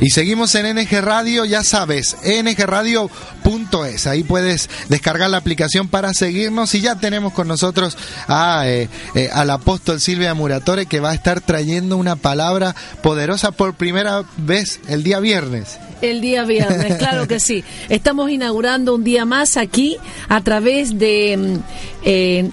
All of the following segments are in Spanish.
Y seguimos en NG Radio, ya sabes, ngradio.es. Ahí puedes descargar la aplicación para seguirnos y ya tenemos con nosotros a, eh, eh, al apóstol Silvia Muratore que va a estar trayendo una palabra poderosa por primera vez el día viernes. El día viernes, claro que sí. Estamos inaugurando un día más aquí a través de mm, eh,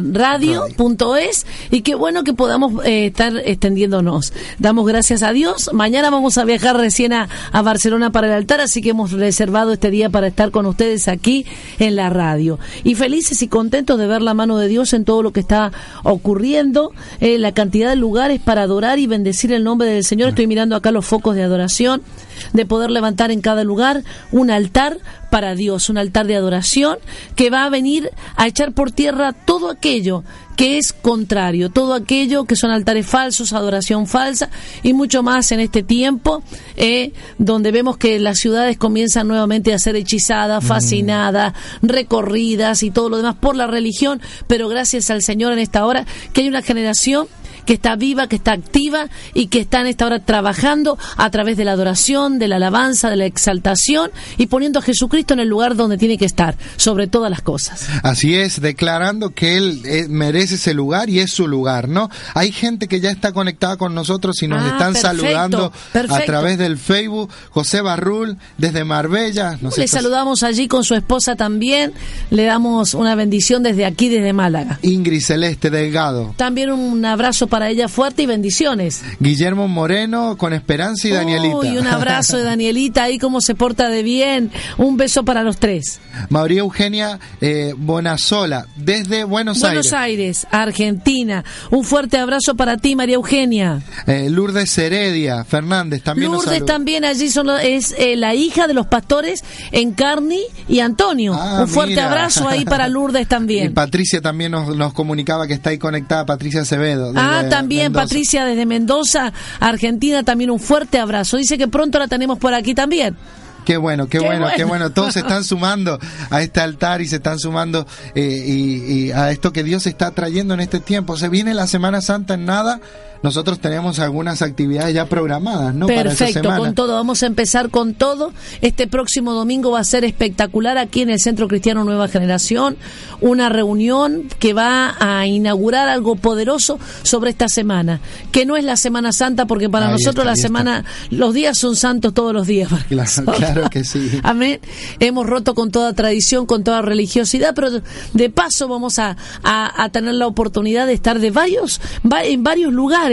ngradio.es y qué bueno que podamos eh, estar extendiéndonos. Damos gracias a Dios. Mañana vamos a viajar recién a, a, Barcelona para el altar, así que hemos reservado este día para estar con ustedes aquí en la radio. Y felices y contentos de ver la mano de Dios en todo lo que está ocurriendo, eh, la cantidad de lugares para adorar y bendecir el nombre del Señor. Estoy mirando acá los focos de adoración de poder levantar en cada lugar un altar para Dios, un altar de adoración que va a venir a echar por tierra todo aquello que es contrario, todo aquello que son altares falsos, adoración falsa y mucho más en este tiempo, eh, donde vemos que las ciudades comienzan nuevamente a ser hechizadas, fascinadas, recorridas y todo lo demás por la religión, pero gracias al Señor en esta hora que hay una generación que está viva, que está activa y que está en esta hora trabajando a través de la adoración, de la alabanza, de la exaltación y poniendo a Jesucristo en el lugar donde tiene que estar, sobre todas las cosas. Así es, declarando que Él eh, merece ese lugar y es su lugar, ¿no? Hay gente que ya está conectada con nosotros y nos Ah, están perfecto, saludando a través del Facebook. José Barrul, desde Marbella. nos Le está- saludamos allí con su esposa también, le damos una bendición desde aquí, desde Málaga. Ingrid Celeste Delgado. También un abrazo para ella fuerte y bendiciones. Guillermo Moreno con Esperanza y Danielita. Uy, un abrazo de Danielita ahí, cómo se porta de bien. Un beso para los tres. María Eugenia eh, Bonazola, desde Buenos, Buenos Aires. Aires, Argentina. Un fuerte abrazo para ti, María Eugenia. Eh, Lourdes Heredia Fernández también Lourdes también allí son es eh, la hija de los pastores Encarni y Antonio. Ah, Un fuerte mira. abrazo ahí para Lourdes Y también. Patricia también nos, nos comunicaba que está ahí conectada, Patricia Acevedo. Ah, también Mendoza. Patricia desde Mendoza, Argentina, también un fuerte abrazo. Dice que pronto la tenemos por aquí también. Qué bueno, qué, Qué bueno, qué bueno. bueno. Todos se están sumando a este altar y se están sumando eh, y, y a esto que Dios está trayendo en este tiempo. Se viene la Semana Santa en nada. Nosotros tenemos algunas actividades ya programadas, ¿no? Para Perfecto, semana. con todo. Vamos a empezar con todo. Este próximo domingo va a ser espectacular aquí en el Centro Cristiano Nueva Generación. Una reunión que va a inaugurar algo poderoso sobre esta semana. Que no es la Semana Santa, porque para Ahí nosotros está, la está. semana, los días son santos todos los días. para Claro, nosotros. claro que sí. Amén. Hemos roto con toda tradición, con toda religiosidad, pero de paso vamos a, a- a tener la oportunidad de estar de varios, va- en varios lugares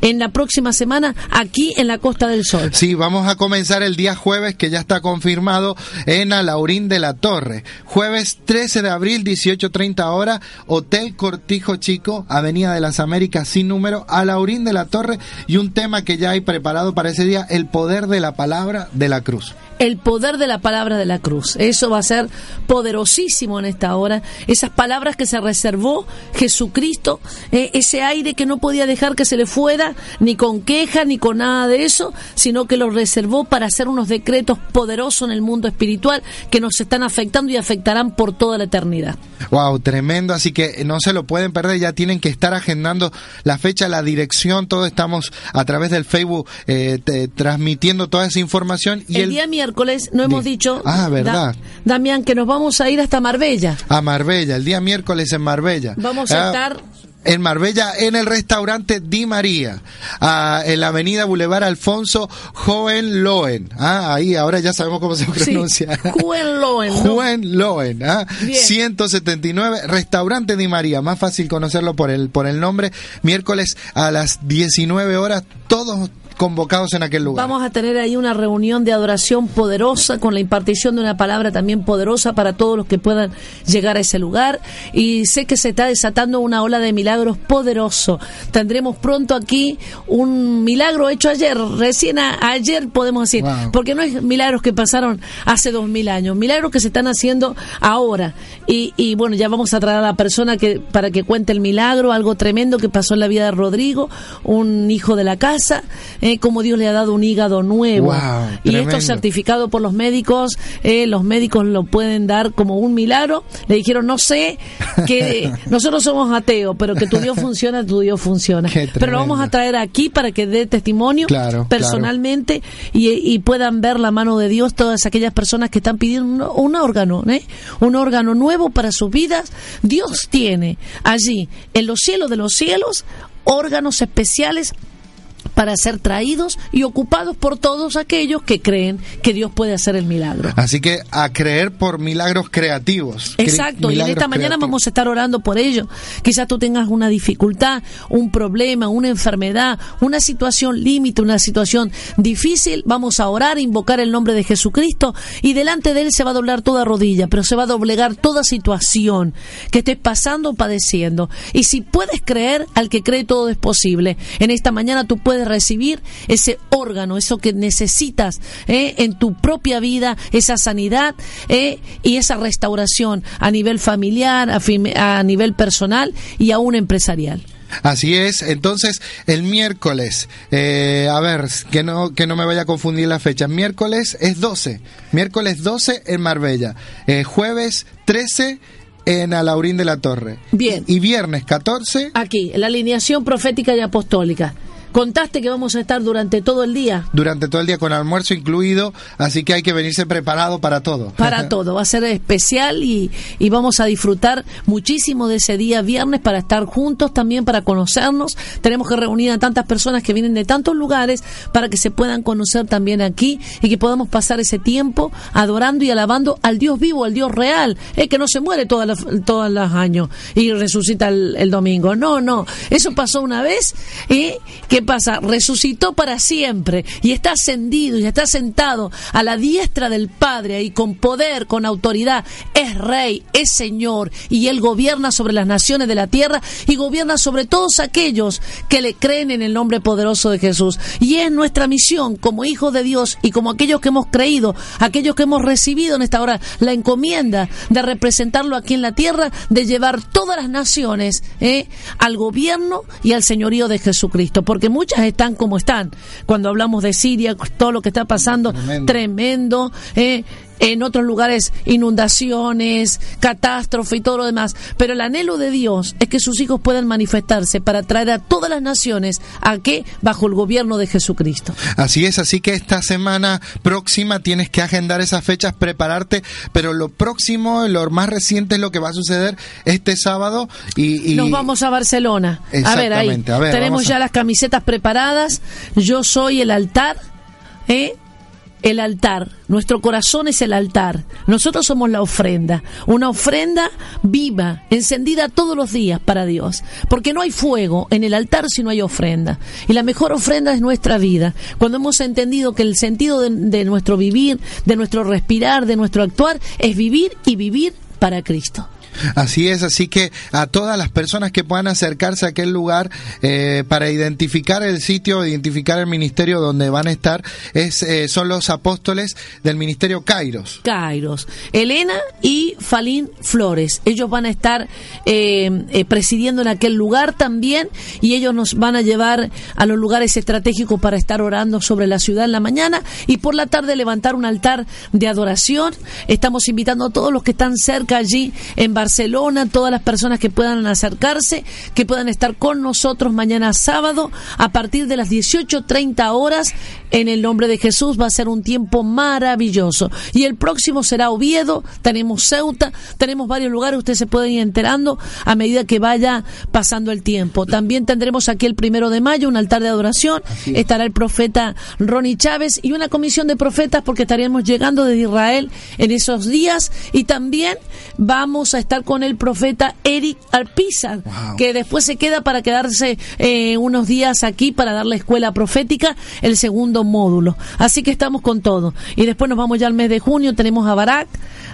en la próxima semana aquí en la Costa del Sol. Sí, vamos a comenzar el día jueves, que ya está confirmado, en Alaurín de la Torre. Jueves 13 de abril, 18.30 hora, Hotel Cortijo Chico, Avenida de las Américas, sin número, Alaurín de la Torre, y un tema que ya hay preparado para ese día, el poder de la palabra de la cruz. El poder de la palabra de la cruz. Eso va a ser poderosísimo en esta hora. Esas palabras que se reservó Jesucristo, eh, ese aire que no podía dejar que se le fuera, ni con queja, ni con nada de eso, sino que lo reservó para hacer unos decretos poderosos en el mundo espiritual que nos están afectando y afectarán por toda la eternidad. Wow, tremendo, así que no se lo pueden perder, ya tienen que estar agendando la fecha, la dirección, todo estamos a través del Facebook eh, te- transmitiendo toda esa información y el, el, día miércoles, no hemos Di- dicho, Ah, verdad. Damián, que nos vamos a ir hasta Marbella. a Marbella, el día miércoles en Marbella. Vamos a Ah, estar en Marbella, en el restaurante Di María, ah, en la avenida Boulevard Alfonso Hohenlohen. Ah, ahí ahora ya sabemos cómo se Sí, pronuncia. Hohenlohen, ¿no? Hohenlohen, ah, Bien. 179, restaurante Di María, más fácil conocerlo por el, por el nombre, miércoles a las 19 horas, todos convocados en aquel lugar. Vamos a tener ahí una reunión de adoración poderosa con la impartición de una palabra también poderosa para todos los que puedan llegar a ese lugar. Y sé que se está desatando una ola de milagros poderoso. Tendremos pronto aquí un milagro hecho ayer, recién a- ayer podemos decir, Wow. porque no es milagros que pasaron hace dos mil años, milagros que se están haciendo ahora. Y, y bueno, ya vamos a traer a la persona que para que cuente el milagro, algo tremendo que pasó en la vida de Rodrigo, un hijo de la casa, eh, eh, como Dios le ha dado un hígado nuevo. Wow, y esto certificado por los médicos, eh, los médicos lo pueden dar como un milagro. Le dijeron, no sé, que nosotros somos ateos, pero que tu Dios funciona, tu Dios funciona. Pero lo vamos a traer aquí para que dé testimonio Claro, personalmente y, y puedan ver la mano de Dios todas aquellas personas que están pidiendo un, un órgano, ¿eh? un órgano nuevo para sus vidas. Dios tiene allí, en los cielos de los cielos, órganos especiales para ser traídos y ocupados por todos aquellos que creen que Dios puede hacer el milagro. Así que a creer por milagros creativos. Cre- Exacto, y en esta mañana creativos. vamos a estar orando por ello. Quizás tú tengas una dificultad, un problema, una enfermedad, una situación límite, una situación difícil. Vamos a orar, invocar el nombre de Jesucristo y delante de Él se va a doblar toda rodilla, pero se va a doblegar toda situación que estés pasando o padeciendo. Y si puedes creer, al que cree todo es posible. En esta mañana tú puedes recibir ese órgano, eso que necesitas ¿eh? en tu propia vida, esa sanidad ¿eh? y esa restauración a nivel familiar, a, a nivel personal y aún empresarial. Así es, entonces el miércoles, eh, a ver, que no, que no me vaya a confundir la fecha, miércoles es 12, miércoles 12 en Marbella, eh, jueves 13 en Alaurín de la Torre. Bien. Y viernes 14 Aquí, la alineación profética y apostólica. Contaste que vamos a estar durante todo el día durante todo el día con almuerzo incluido, así que hay que venirse preparado para todo. para todo. Va a ser especial y, y vamos a disfrutar muchísimo de ese día viernes para estar juntos también, para conocernos. Tenemos que reunir a tantas personas que vienen de tantos lugares para que se puedan conocer también aquí y que podamos pasar ese tiempo adorando y alabando al Dios vivo, al Dios real, el que no se muere todos los, todos los años y resucita el, el domingo. No, no. Eso pasó una vez y ¿qué pasa? Resucitó para siempre y está ascendido y está sentado a la diestra del Padre y con poder, con autoridad. Es rey, es señor y él gobierna sobre las naciones de la tierra y gobierna sobre todos aquellos que le creen en el nombre poderoso de Jesús. Y es nuestra misión como hijos de Dios y como aquellos que hemos creído, aquellos que hemos recibido en esta hora la encomienda de representarlo aquí en la tierra, de llevar todas las naciones ¿eh? al gobierno y al señorío de Jesucristo, porque muchas están como están. Cuando hablamos de Siria, todo lo que está pasando, Tremendo. tremendo. ¿eh? En otros lugares inundaciones, catástrofe y todo lo demás. Pero el anhelo de Dios es que sus hijos puedan manifestarse para traer a todas las naciones a que bajo el gobierno de Jesucristo. Así es, así que esta semana próxima tienes que agendar esas fechas, prepararte, pero lo próximo, lo más reciente es lo que va a suceder este sábado y, y- Nos vamos a Barcelona. A ver, ahí a ver, tenemos a- ya las camisetas preparadas. Yo soy el altar, ¿eh? El altar, nuestro corazón es el altar. Nosotros somos la ofrenda, una ofrenda viva, encendida todos los días para Dios. Porque no hay fuego en el altar si no hay ofrenda. Y la mejor ofrenda es nuestra vida. Cuando hemos entendido que el sentido de, nuestro vivir, de nuestro respirar, de nuestro actuar, es vivir y vivir para Cristo. Así es, así que a todas las personas que puedan acercarse a aquel lugar eh, para identificar el sitio, identificar el ministerio donde van a estar, es, eh, son los apóstoles del ministerio Kairos. Kairos, Elena y Falín Flores. Ellos van a estar eh, presidiendo en aquel lugar también y ellos nos van a llevar a los lugares estratégicos para estar orando sobre la ciudad en la mañana y por la tarde levantar un altar de adoración. Estamos invitando a todos los que están cerca allí en Barcelona, todas las personas que puedan acercarse, que puedan estar con nosotros mañana sábado a partir de las 18.30 horas en el nombre de Jesús. Va a ser un tiempo maravilloso. Y el próximo será Oviedo, tenemos Ceuta, tenemos varios lugares, ustedes se pueden ir enterando a medida que vaya pasando el tiempo. También tendremos aquí el primero de mayo un altar de adoración, estará el profeta Ronnie Chávez y una comisión de profetas porque estaríamos llegando desde Israel en esos días y también vamos a estar con el profeta Eric Alpizar, Wow. que después se queda para quedarse eh, unos días aquí para dar la escuela profética, el segundo módulo. Así que estamos con todo. Y después nos vamos ya al mes de junio, tenemos a Barak.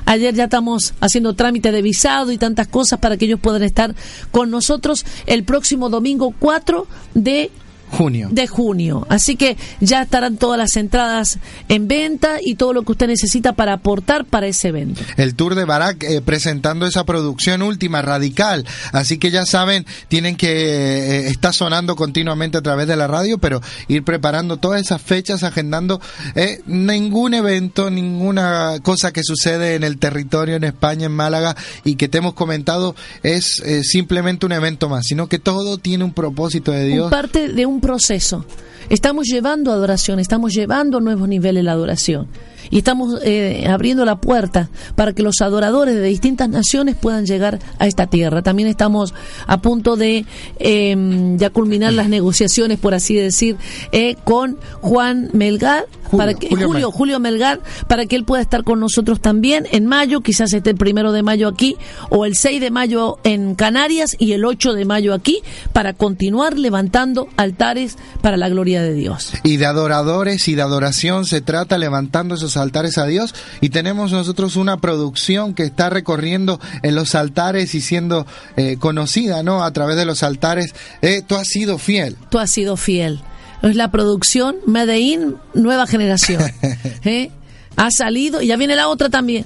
Ayer ya estamos haciendo trámite de visado y tantas cosas para que ellos puedan estar con nosotros el próximo domingo 4 de junio. De junio. Así que ya estarán todas las entradas en venta y todo lo que usted necesita para aportar para ese evento. El Tour de Barak eh, presentando esa producción última, radical. Así que ya saben, tienen que, eh, está sonando continuamente a través de la radio, pero ir preparando todas esas fechas, agendando eh, ningún evento, ninguna cosa que sucede en el territorio en España, en Málaga, y que te hemos comentado es simplemente un evento más, sino que todo tiene un propósito de Dios. parte de un proceso. Estamos llevando adoración, estamos llevando nuevos niveles la adoración y estamos eh, abriendo la puerta para que los adoradores de distintas naciones puedan llegar a esta tierra. También estamos a punto de em, ya culminar las negociaciones, por así decir, eh, con Juan Melgar, Julio, para que, Julio, Julio, Melgar, para que él pueda estar con nosotros también en mayo, quizás esté el primero de mayo aquí, o el 6 de mayo en Canarias y el 8 de mayo aquí, para continuar levantando altares para la gloria de Dios. Y de adoradores y de adoración se trata levantando esos altares a Dios y tenemos nosotros una producción que está recorriendo en los altares y siendo eh, conocida, ¿no? A través de los altares. Eh, tú has sido fiel. Tú has sido fiel. Es la producción Medellín Nueva Generación. ¿eh? Ha salido y ya viene la otra también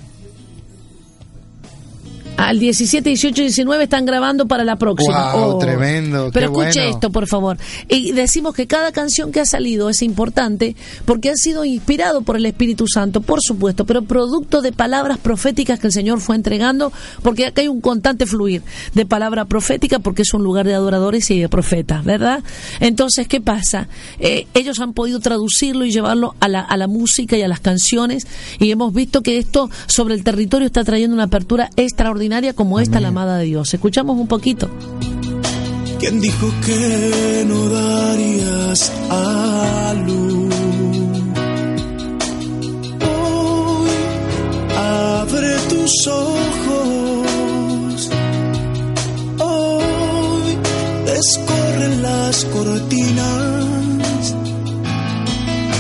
al 17, 18 y 19 están grabando para la próxima. Wow, oh. tremendo. Pero escuche esto, por favor. Y decimos que cada canción que ha salido es importante porque ha sido inspirado por el Espíritu Santo, por supuesto, pero producto de palabras proféticas que el Señor fue entregando, porque acá hay un constante fluir de palabra profética porque es un lugar de adoradores y de profetas, ¿verdad? Entonces, ¿qué pasa? Eh, ellos han podido traducirlo y llevarlo a la, a la música y a las canciones y hemos visto que esto sobre el territorio está trayendo una apertura extraordinaria como esta, la amada de Dios. Escuchamos un poquito. ¿Quién dijo que no darías a luz? Hoy abre tus ojos. Hoy descorren las cortinas.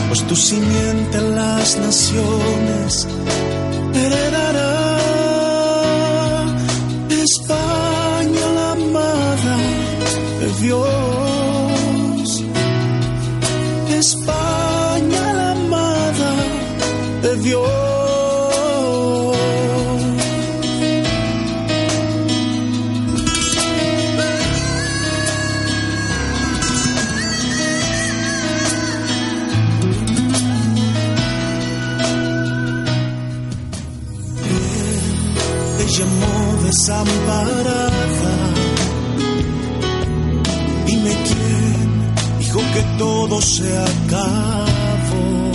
Pues tu simiente las naciones desamparada. Dime quién dijo que todo se acabó.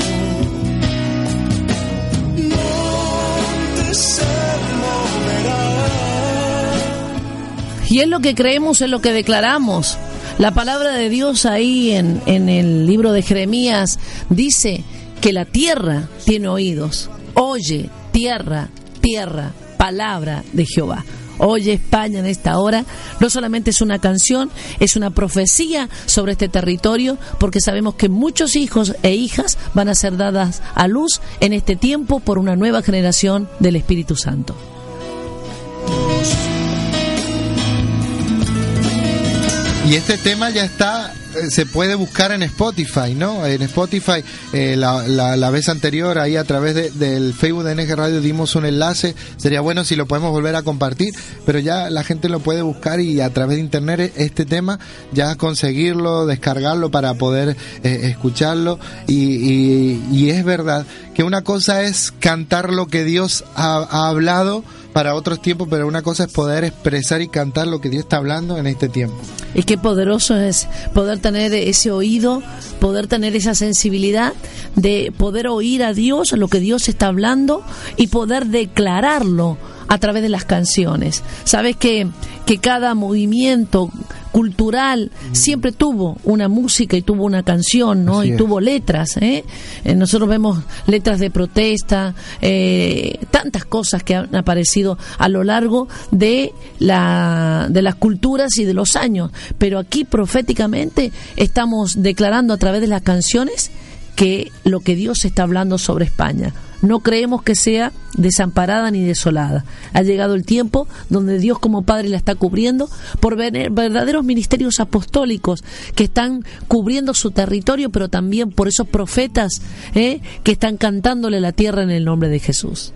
Y es lo que creemos, es lo que declaramos. La palabra de Dios ahí en, en el libro de Jeremías dice que la tierra tiene oídos. Oye, tierra, tierra, palabra de Jehová. Oye España en esta hora, no solamente es una canción, es una profecía sobre este territorio, porque sabemos que muchos hijos e hijas van a ser dadas a luz en este tiempo por una nueva generación del Espíritu Santo. Y este tema ya está se puede buscar en Spotify, ¿no? En Spotify, eh, la, la, vez anterior, ahí a través del Facebook de NG Radio dimos un enlace. Sería bueno si lo podemos volver a compartir, pero ya la gente lo puede buscar y a través de internet e, este tema ya conseguirlo, descargarlo para poder eh, escucharlo. Y, y, es verdad que una cosa es cantar lo que Dios ha hablado para otros tiempos, pero una cosa es poder expresar y cantar lo que Dios está hablando en este tiempo. Y qué poderoso es poder tener ese oído, poder tener esa sensibilidad de poder oír a Dios, lo que Dios está hablando y poder declararlo a través de las canciones. Sabes que, que cada movimiento cultural siempre tuvo una música y tuvo una canción, ¿no? y tuvo letras. ¿eh? ¿eh? Nosotros vemos letras de protesta, eh, tantas cosas que han aparecido a lo largo de, la, de las culturas y de los años. Pero aquí proféticamente estamos declarando a través de las canciones que lo que Dios está hablando sobre España no creemos que sea desamparada ni desolada. Ha llegado el tiempo donde Dios como Padre la está cubriendo por verdaderos ministerios apostólicos que están cubriendo su territorio, pero también por esos profetas ¿eh? que están cantándole la tierra en el nombre de Jesús.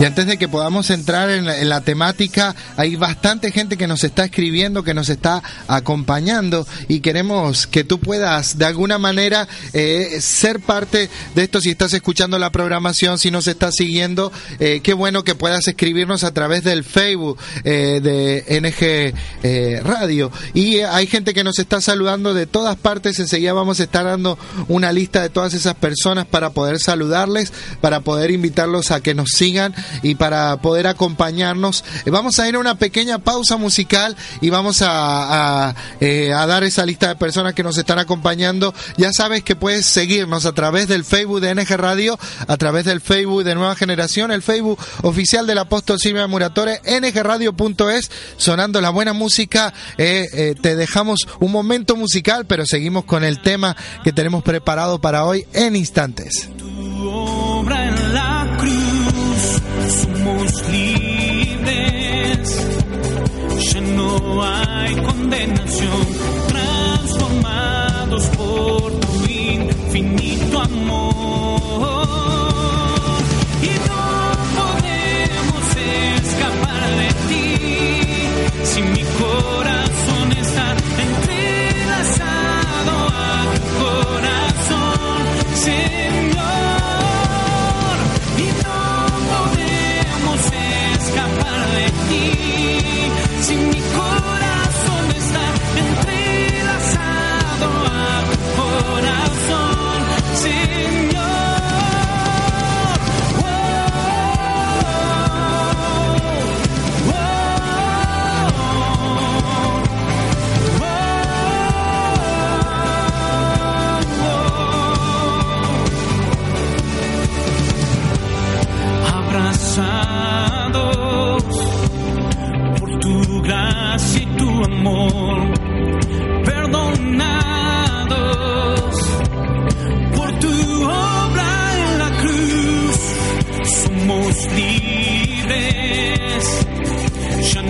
Y antes de que podamos entrar en la, temática, hay bastante gente que nos está escribiendo, que nos está acompañando y queremos que tú puedas de alguna manera eh, ser parte de esto. Si estás escuchando la programación, si nos estás siguiendo, eh, qué bueno que puedas escribirnos a través del Facebook eh, de NG Radio. Y hay gente que nos está saludando de todas partes. Enseguida vamos a estar dando una lista de todas esas personas para poder saludarles, para poder invitarlos a que nos sigan y para poder acompañarnos. Eh, vamos a ir a una pequeña pausa musical y vamos a, eh, a, dar esa lista de personas que nos están acompañando. Ya sabes que puedes seguirnos a través del Facebook de NG Radio, a través del Facebook de Nueva Generación, el Facebook oficial del apóstol Silvia Muratore, ngradio.es, sonando la buena música. Eh, te dejamos un momento musical, pero seguimos con el tema que tenemos preparado para hoy en instantes. Libres, ya no hay condenación,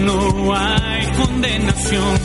no hay condenación,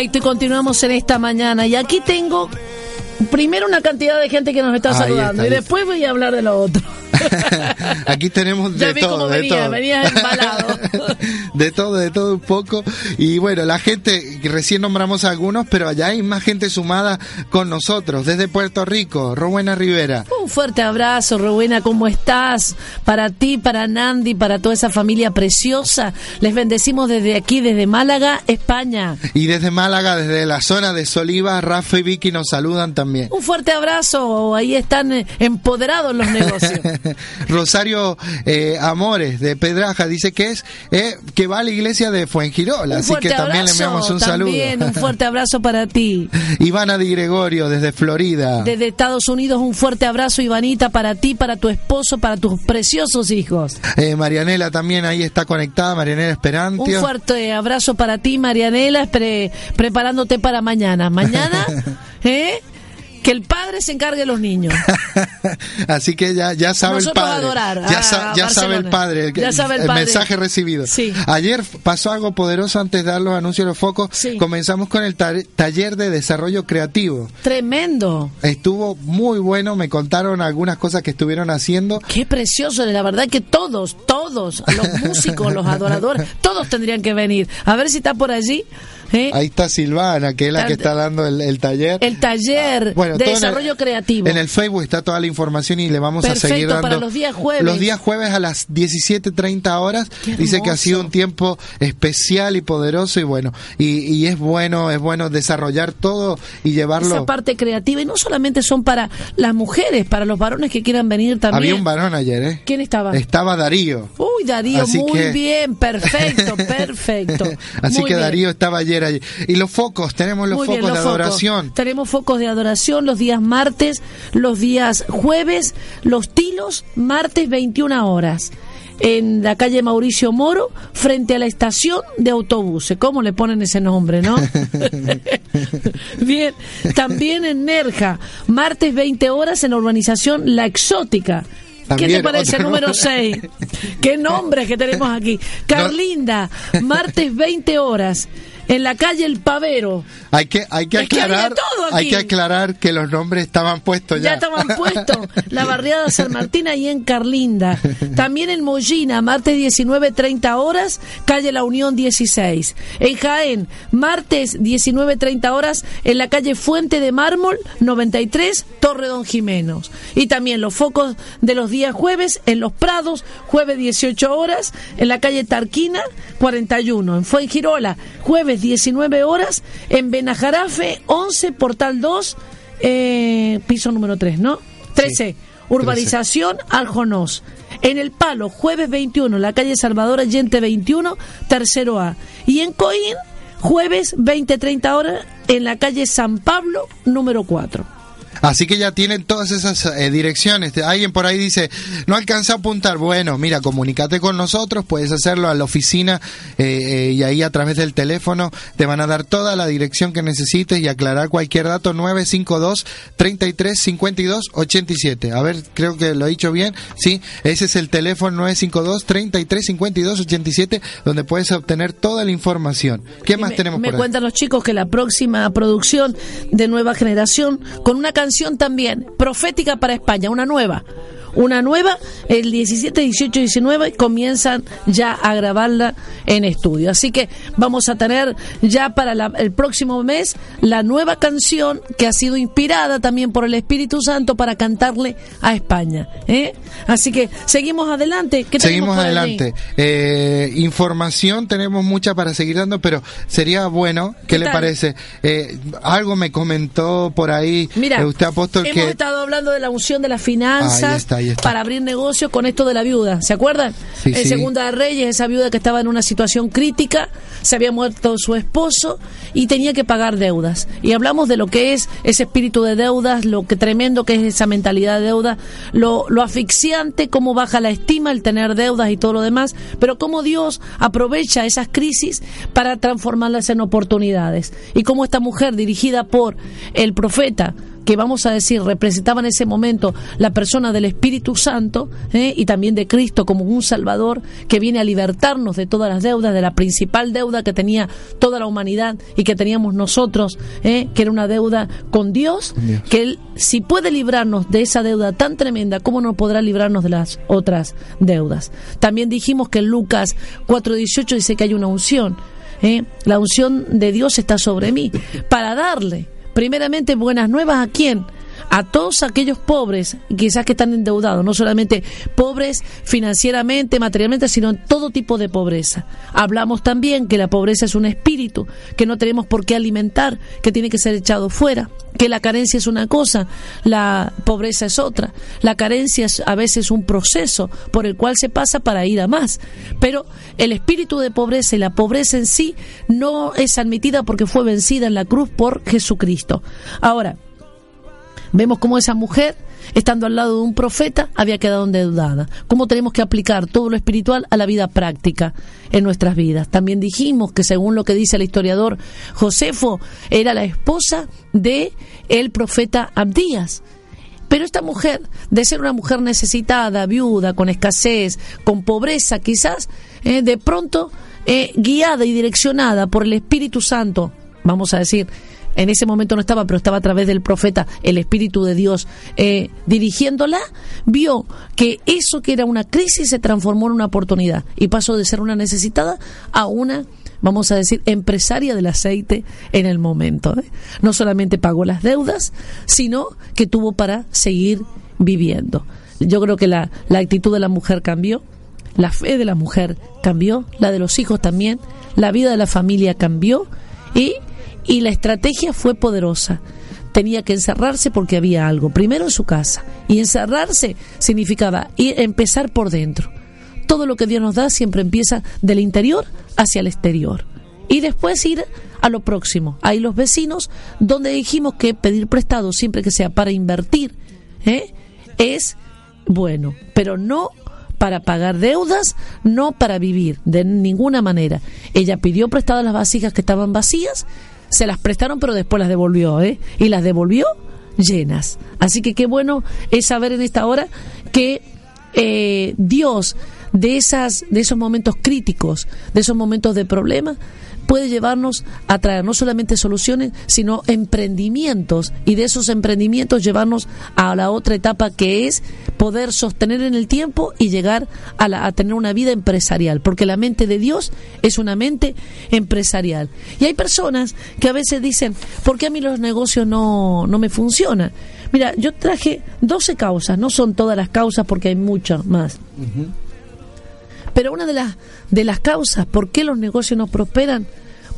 Perfecto, y continuamos en esta mañana. Y aquí tengo primero una cantidad de gente que nos está saludando y después voy a hablar de lo otro. Aquí tenemos de todo, de todo. de todo, de todo un poco. Y bueno, la gente, recién nombramos a algunos, pero allá hay más gente sumada con nosotros, desde Puerto Rico. Rowena Rivera. Un fuerte abrazo, Rowena, ¿cómo estás? Para ti, para Nandi, para toda esa familia preciosa. Les bendecimos desde aquí, desde Málaga, España. Y desde Málaga, desde la zona de Soliva, Rafa y Vicky nos saludan también. Un fuerte abrazo, ahí están eh, empoderados los negocios. Rosario eh, Amores de Pedraja dice que es eh, que, que va a la iglesia de Fuengirola, Un así que también le enviamos un también saludo. un fuerte abrazo para ti. Ivana Di Gregorio, desde Florida. Desde Estados Unidos, un fuerte abrazo, Ivanita, para ti, para tu esposo, para tus preciosos hijos. Eh, Marianela también ahí está conectada, Marianela Un Esperantio. fuerte abrazo para ti, Marianela, pre- preparándote para mañana. Mañana, ¿eh? Que el padre se encargue de los niños. Así que ya, ya sabe Nosotros el padre. adorar ya a sa- ya sabe el padre, el, Ya sabe el el padre. mensaje recibido. Sí. Ayer pasó algo poderoso antes de dar los anuncios de los focos. Sí. Comenzamos con el ta- taller de desarrollo creativo. Tremendo. Estuvo muy bueno, me contaron algunas cosas que estuvieron haciendo. Qué precioso, la verdad que todos, todos, los músicos, los adoradores, todos tendrían que venir. A ver si está por allí. ¿Eh? Ahí está Silvana, que es la que está dando el, el taller. El taller Bueno, de el- desarrollo creativo. En el Facebook está toda la información y le vamos a seguir dando. para los días jueves. Los días jueves a las 17.30 horas. Dice que ha sido un tiempo especial y poderoso y bueno. Y, y es bueno, es bueno desarrollar todo y llevarlo. Esa parte creativa. Y no solamente son para las mujeres, para los varones que quieran venir también. Había un varón ayer, ¿eh? ¿Quién estaba? Estaba Darío. Uy, Darío, Así muy que- bien, perfecto, perfecto. Así Muy que bien. Darío estaba ayer Y los focos, tenemos los Muy focos bien, de focos. adoración. Tenemos focos de adoración los días martes, los días jueves, los tilos, martes 21 horas. En la calle Mauricio Moro, frente a la estación de autobuses. ¿Cómo le ponen ese nombre, no? Bien. También en Nerja, martes 20 horas en la urbanización La Exótica. ¿Qué te parece? Número nombre. 6. ¿Qué nombres que tenemos aquí? Carlinda, martes 20 horas, en la calle El Pavero. Hay que, hay que Es que aclarar, aquí. hay que aclarar que los nombres estaban puestos Ya ya. estaban puestos. La barriada San Martín ahí en Carlinda. También en Mollina, martes 19, 30 horas, calle La Unión 16. En Jaén, martes 19, 30 horas, en la calle Fuente de Mármol 93, Torre Don Jimenos. Y también los focos de los días jueves en Los Prados, jueves 18 horas, en la calle Tarquina 41. En Fuengirola, jueves 19 horas, en Benajarafe 11, Portal 2, eh, piso número 3, ¿no? 13. Urbanización Aljonós. En El Palo, jueves 21, la calle Salvador Allende 21, tercero A. Y en Coín, jueves 20-30 horas, en la calle San Pablo, número 4. Así que ya tienen todas esas eh, direcciones. Alguien por ahí dice, no alcanza a apuntar. Bueno, mira, comunícate con nosotros, puedes hacerlo a la oficina eh, eh, y ahí a través del teléfono te van a dar toda la dirección que necesites y aclarar cualquier dato 952 33 52 87. A ver, creo que lo he dicho bien. Sí, ese es el teléfono 952 33 52 87 donde puedes obtener toda la información. ¿Qué más me, tenemos me por ahí? cuentan los chicos que la próxima producción de Nueva Generación, con una canción también profética para España, una nueva. Una nueva, el 17, 18 y 19 comienzan ya a grabarla en estudio. Así que vamos a tener ya para la- el próximo mes la nueva canción que ha sido inspirada también por el Espíritu Santo para cantarle a España. ¿eh? Así que seguimos adelante. ¿Qué tenemos Seguimos adelante. Eh, información tenemos mucha para seguir dando, pero sería bueno, ¿qué, ¿Qué le tal? parece? Eh, algo me comentó por ahí Mira, eh, usted apóstol hemos que estado hablando de la unción de las finanzas Ahí está, ahí está. para abrir negocios con esto de la viuda. ¿Se acuerdan? Sí, en sí. Segunda de Reyes, esa viuda que estaba en una situación crítica, se había muerto su esposo y tenía que pagar deudas. Y hablamos de lo que es ese espíritu de deudas, lo que tremendo que es esa mentalidad de deuda, lo, lo asfixiante, cómo baja la estima el tener deudas y todo lo demás, pero cómo Dios aprovecha esas crisis para transformarlas en oportunidades. Y cómo esta mujer dirigida por el profeta, que vamos a decir representaba en ese momento la persona del Espíritu Santo ¿eh? y también de Cristo como un Salvador que viene a libertarnos de todas las deudas, de la principal deuda que tenía toda la humanidad y que teníamos nosotros, ¿eh? que era una deuda con Dios, Con Dios. que Él si puede librarnos de esa deuda tan tremenda, ¿cómo no podrá librarnos de las otras deudas? También dijimos que en Lucas 4.18 dice que hay una unción. ¿eh? La unción de Dios está sobre mí para darle primeramente buenas nuevas a quién? A todos aquellos pobres, quizás que están endeudados, no solamente pobres financieramente, materialmente, sino en todo tipo de pobreza. Hablamos también que la pobreza es un espíritu, que no tenemos por qué alimentar, que tiene que ser echado fuera, que la carencia es una cosa, la pobreza es otra. La carencia es a veces un proceso por el cual se pasa para ir a más. Pero el espíritu de pobreza y la pobreza en sí no es admitida porque fue vencida en la cruz por Jesucristo. Ahora, Vemos cómo esa mujer, estando al lado de un profeta, había quedado endeudada. Cómo tenemos que aplicar todo lo espiritual a la vida práctica en nuestras vidas. También dijimos que según lo que dice el historiador Josefo, era la esposa de el profeta Abdías. Pero esta mujer, de ser una mujer necesitada, viuda, con escasez, con pobreza quizás, eh, de pronto eh, guiada y direccionada por el Espíritu Santo, vamos a decir, en ese momento no estaba, pero estaba a través del profeta, el Espíritu de Dios, eh, dirigiéndola, vio que eso que era una crisis se transformó en una oportunidad y pasó de ser una necesitada a una vamos a decir, empresaria del aceite en el momento. ¿eh? No solamente pagó las deudas, sino que tuvo para seguir viviendo. Yo creo que la, la actitud de la mujer cambió, la fe de la mujer cambió, la de los hijos también, la vida de la familia cambió y y la estrategia fue poderosa. Tenía que encerrarse porque había algo, primero en su casa, y encerrarse significaba ir, empezar por dentro. Todo lo que Dios nos da siempre empieza del interior hacia el exterior. Y después ir a lo próximo. Hay los vecinos, donde dijimos que pedir prestado, siempre que sea para invertir, ¿eh? es bueno, pero no para pagar deudas, no para vivir, de ninguna manera. Ella pidió prestadas las vasijas que estaban vacías se las prestaron, pero después las devolvió, ¿eh? Y las devolvió llenas. Así que qué bueno es saber en esta hora que eh, Dios de esas de esos momentos críticos, de esos momentos de problema, puede llevarnos a traer no solamente soluciones, sino emprendimientos y de esos emprendimientos llevarnos a la otra etapa que es poder sostener en el tiempo y llegar a, a tener una vida empresarial, porque la mente de Dios es una mente empresarial. Y hay personas que a veces dicen, ¿por qué a mí los negocios no, no me funcionan? Mira, yo traje 12 causas, no son todas las causas porque hay muchas más. Pero una de las, de las causas por qué los negocios no prosperan,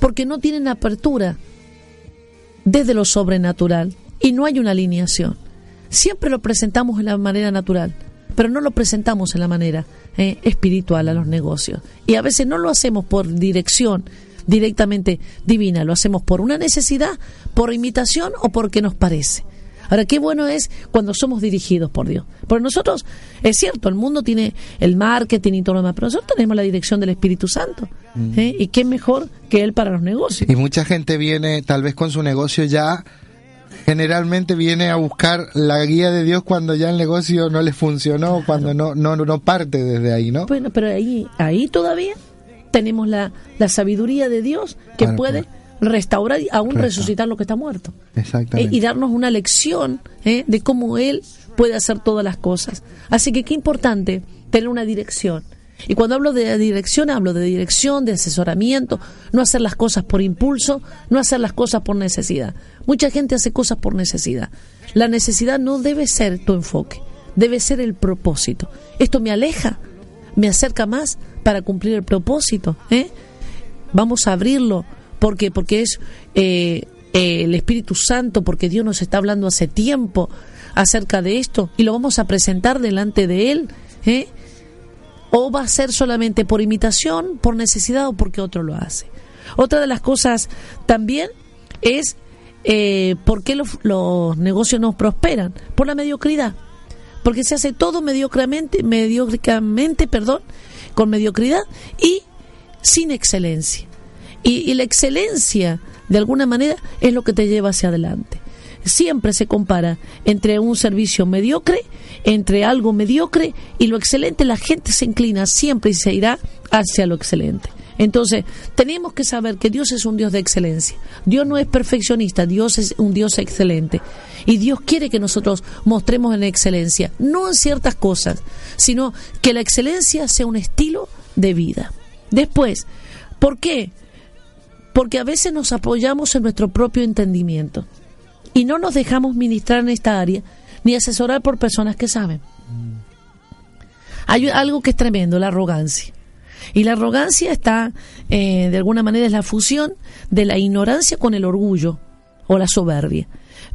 porque no tienen apertura desde lo sobrenatural y no hay una alineación. Siempre lo presentamos en la manera natural, pero no lo presentamos en la manera eh, espiritual a los negocios. Y a veces no lo hacemos por dirección directamente divina, lo hacemos por una necesidad, por imitación o porque nos parece. Ahora, qué bueno es cuando somos dirigidos por Dios. Porque nosotros, es cierto, el mundo tiene el marketing y todo lo demás, pero nosotros tenemos la dirección del Espíritu Santo. ¿eh? Y qué mejor que Él para los negocios. Y mucha gente viene, tal vez con su negocio ya, generalmente viene a buscar la guía de Dios cuando ya el negocio no le funcionó, cuando no, no, no parte desde ahí, ¿no? Bueno, pero ahí, ahí todavía tenemos la, la sabiduría de Dios que Claro, puede claro. Restaurar y aún Resta- resucitar lo que está muerto. Exactamente. Eh, y darnos una lección eh, de cómo Él puede hacer todas las cosas. Así que qué importante tener una dirección. Y cuando hablo de dirección, hablo de dirección, de asesoramiento, no hacer las cosas por impulso, no hacer las cosas por necesidad. Mucha gente hace cosas por necesidad. La necesidad no debe ser tu enfoque, debe ser el propósito. Esto me aleja, me acerca más para cumplir el propósito. ¿eh? vamos a abrirlo porque porque es eh, eh, el Espíritu Santo porque Dios nos está hablando hace tiempo acerca de esto y lo vamos a presentar delante de él ¿eh? o va a ser solamente por imitación por necesidad o porque otro lo hace otra de las cosas también es eh, por qué los, los negocios no prosperan por la mediocridad porque se hace todo mediocramente, mediocramente, perdón, con mediocridad y sin excelencia. Y, la excelencia, de alguna manera, es lo que te lleva hacia adelante. Siempre se compara entre un servicio mediocre, entre algo mediocre y lo excelente, la gente se inclina siempre y se irá hacia lo excelente. Entonces, tenemos que saber que Dios es un Dios de excelencia. Dios no es perfeccionista, Dios es un Dios excelente. Y Dios quiere que nosotros mostremos en excelencia, no en ciertas cosas, sino que la excelencia sea un estilo de vida. Después, ¿por qué? Porque a veces nos apoyamos en nuestro propio entendimiento. y no nos dejamos ministrar en esta área ni asesorar por personas que saben. Hay algo que es tremendo, la arrogancia. Y la arrogancia está, eh, de alguna manera, es la fusión de la ignorancia con el orgullo o la soberbia.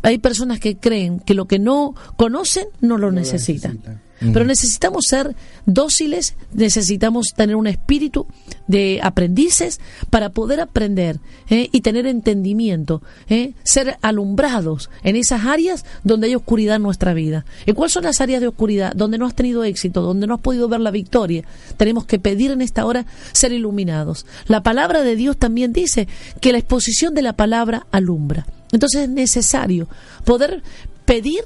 Hay personas que creen que lo que no conocen no lo necesitan. Pero necesitamos ser dóciles, necesitamos tener un espíritu de aprendices para poder aprender ¿eh? y tener entendimiento, ¿eh? ser alumbrados en esas áreas donde hay oscuridad en nuestra vida. ¿Y cuáles son las áreas de oscuridad donde no has tenido éxito, donde no has podido ver la victoria? Tenemos que pedir en esta hora ser iluminados. La palabra de Dios también dice que la exposición de la palabra alumbra. Entonces es necesario poder pedir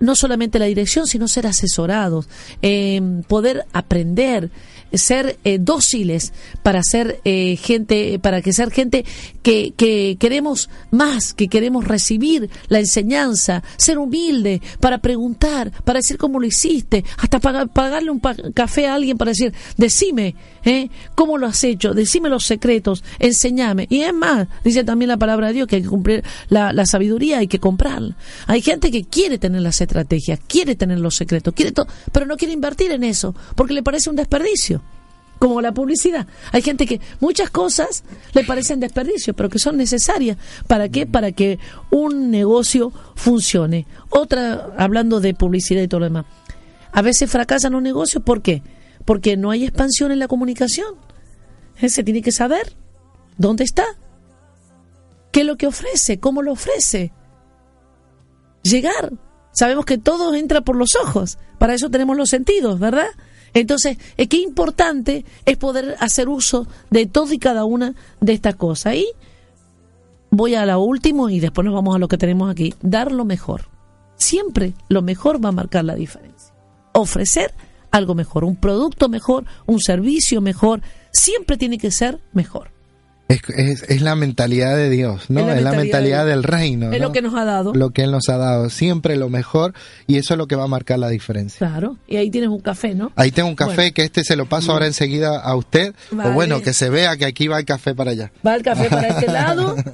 no solamente la dirección, sino ser asesorados, eh, poder aprender, ser eh, dóciles para ser eh, gente, para que ser gente que, que queremos más, que queremos recibir la enseñanza, ser humilde, para preguntar, para decir cómo lo hiciste, hasta pagar, pagarle un café a alguien para decir, decime, ¿eh? ¿cómo lo has hecho? Decime los secretos, enseñame. Y es más, dice también la palabra de Dios que hay que cumplir la, la sabiduría, hay que comprarla. Hay gente que quiere tener las estrategias, quiere tener los secretos, quiere todo, pero no quiere invertir en eso, porque le parece un desperdicio como la publicidad. Hay gente que muchas cosas le parecen desperdicio, pero que son necesarias. ¿Para qué? Para que un negocio funcione. Otra, hablando de publicidad y todo lo demás. A veces fracasan los negocios, ¿por qué? Porque no hay expansión en la comunicación. Eh, Se tiene que saber dónde está, qué es lo que ofrece, cómo lo ofrece. Llegar. Sabemos que todo entra por los ojos. Para eso tenemos los sentidos, ¿verdad? Entonces, eh, qué importante es poder hacer uso de todo y cada una de estas cosas. Y voy a lo último y después nos vamos a lo que tenemos aquí. Dar lo mejor. Siempre lo mejor va a marcar la diferencia. Ofrecer algo mejor, un producto mejor, un servicio mejor, siempre tiene que ser mejor. Es, es, es la mentalidad de Dios, ¿no? Es la mentalidad, de- del reino. Es ¿no? lo que nos ha dado. Lo que Él nos ha dado. Siempre lo mejor y eso es lo que va a marcar la diferencia. Claro. Y ahí tienes un café, ¿no? Ahí tengo un café Bueno. que este se lo paso ahora enseguida a usted. Vale. O bueno, que se vea que aquí va el café para allá. Va el café para este lado.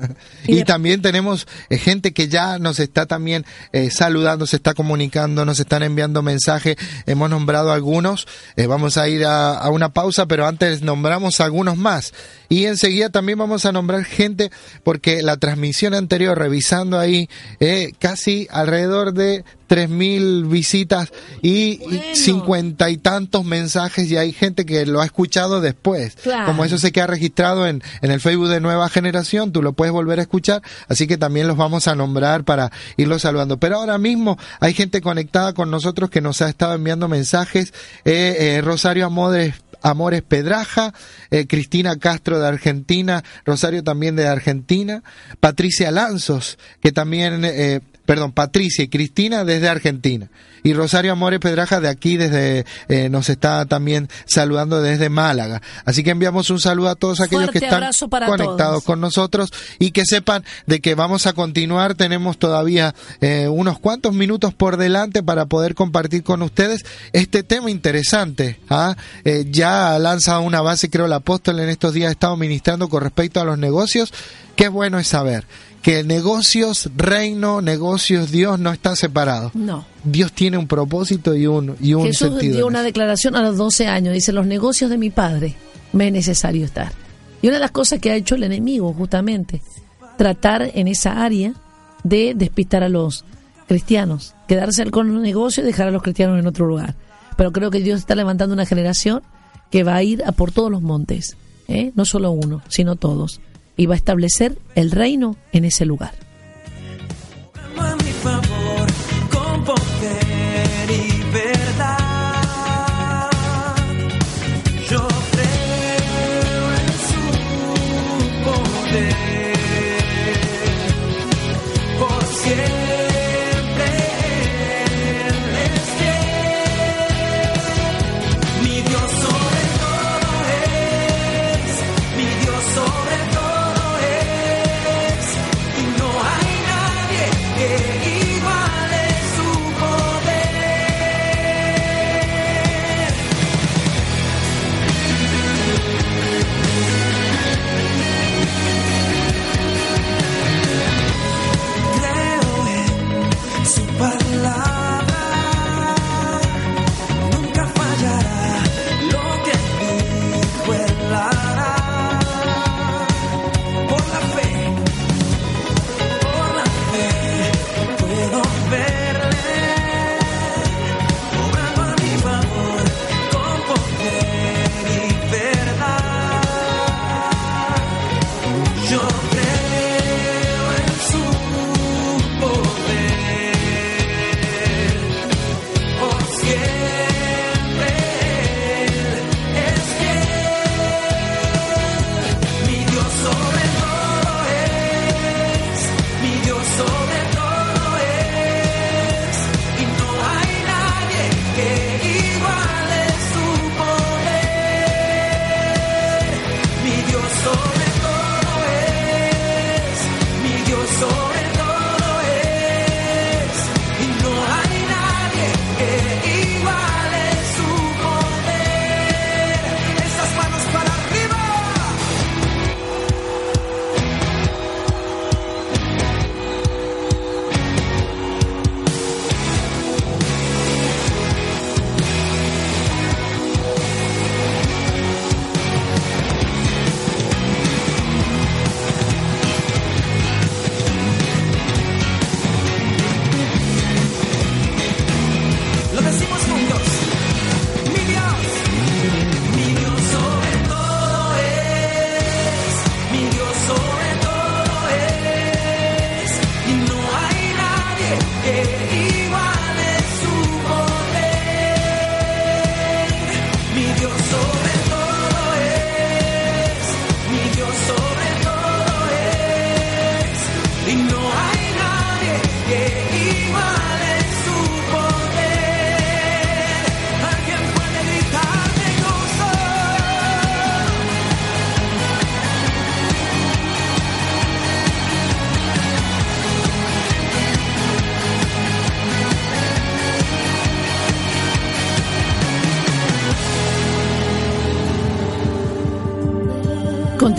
Y, de- también tenemos eh, gente que ya nos está también eh, saludando, se está comunicando, nos están enviando mensajes. Hemos nombrado algunos. Eh, vamos a ir a, a una pausa, pero antes nombramos algunos más. Y enseguida también vamos a nombrar gente porque la transmisión anterior, revisando ahí, eh, casi alrededor de 3.000 visitas y Bueno. cincuenta y tantos mensajes y hay gente que lo ha escuchado después. Claro. Como eso se queda registrado en, en el Facebook de Nueva Generación, tú lo puedes volver a escuchar, así que también los vamos a nombrar para irlos saludando. Pero ahora mismo hay gente conectada con nosotros que nos ha estado enviando mensajes. Eh, eh, Rosario Amores Amores Pedraja, eh, Cristina Castro de Argentina, Rosario también de Argentina, Patricia Lanzos, que también, eh, perdón, Patricia y Cristina desde Argentina, y Rosario Amores Pedraja de aquí desde, eh, nos está también saludando desde Málaga. Así que enviamos un saludo a todos aquellos Fuerte que están conectados todos. con nosotros y que sepan de que vamos a continuar. Tenemos todavía eh, unos cuantos minutos por delante para poder compartir con ustedes este tema interesante. ¿ah? Eh, ya lanza una base, creo, el apóstol en estos días ha estado ministrando con respecto a los negocios. Qué bueno es saber que negocios, reino, negocios, Dios no están separados. No. Dios tiene un propósito y un, y un Jesús sentido. dio una declaración a los 12 años. Dice, los negocios de mi padre me es necesario estar. Y una de las cosas que ha hecho el enemigo, justamente, tratar en esa área de despistar a los cristianos, quedarse con los negocios y dejar a los cristianos en otro lugar. Pero creo que Dios está levantando una generación que va a ir a por todos los montes, ¿eh? no solo uno, sino todos, y va a establecer el reino en ese lugar.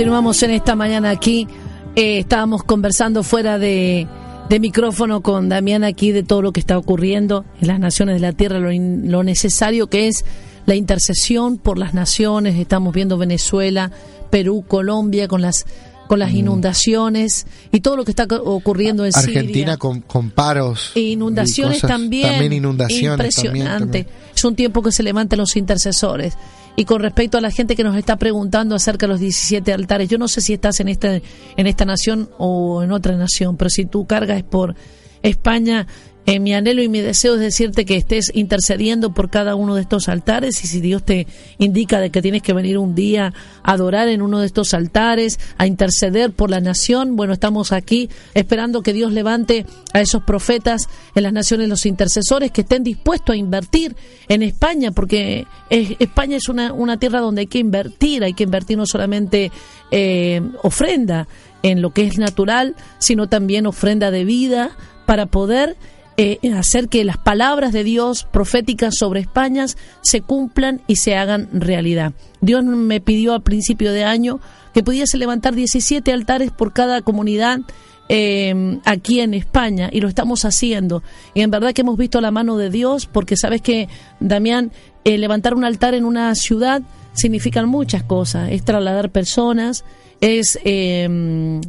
Continuamos en esta mañana aquí. Eh, estábamos conversando fuera de, de micrófono con Damián aquí de todo lo que está ocurriendo en las naciones de la tierra, lo, in- lo necesario que es la intercesión por las naciones. Estamos viendo Venezuela, Perú, Colombia con las con las inundaciones y todo lo que está ocurriendo en Argentina Siria. con, con paros. E inundaciones y cosas- también. También inundaciones. también, Impresionante. también. Es un tiempo que se levantan los intercesores. Y con respecto a la gente que nos está preguntando acerca de los 17 altares, yo no sé si estás en esta, en esta nación o en otra nación, pero si tu carga es por España, eh, mi anhelo y mi deseo es decirte que estés intercediendo por cada uno de estos altares y si Dios te indica de que tienes que venir un día a adorar en uno de estos altares, a interceder por la nación, bueno, estamos aquí esperando que Dios levante a esos profetas en las naciones, los intercesores que estén dispuestos a invertir en España, porque es- España es una, una tierra donde hay que invertir, hay que invertir no solamente eh, ofrenda en lo que es natural, sino también ofrenda de vida para poder eh, hacer que las palabras de Dios proféticas sobre España se cumplan y se hagan realidad. Dios me pidió a principio de año que pudiese levantar 17 altares por cada comunidad eh, aquí en España y lo estamos haciendo. Y en verdad que hemos visto la mano de Dios porque sabes que, Damián, eh, levantar un altar en una ciudad significan muchas cosas. Es trasladar personas, es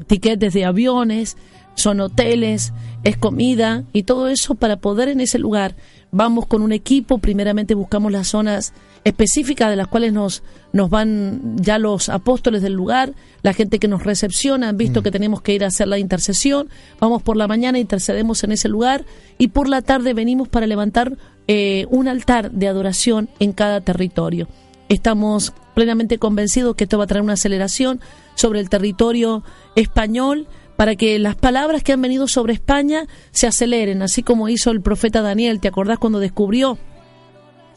tiquetes de aviones, son hoteles, es comida y todo eso para poder en ese lugar. Vamos con un equipo, primeramente buscamos las zonas específicas de las cuales nos, nos van ya los apóstoles del lugar, la gente que nos recepciona, han visto que tenemos que ir a hacer la intercesión, vamos por la mañana, intercedemos en ese lugar y por la tarde venimos para levantar eh, un altar de adoración en cada territorio. Estamos plenamente convencidos que esto va a traer una aceleración sobre el territorio español para que las palabras que han venido sobre España se aceleren, así como hizo el profeta Daniel. ¿Te acordás cuando descubrió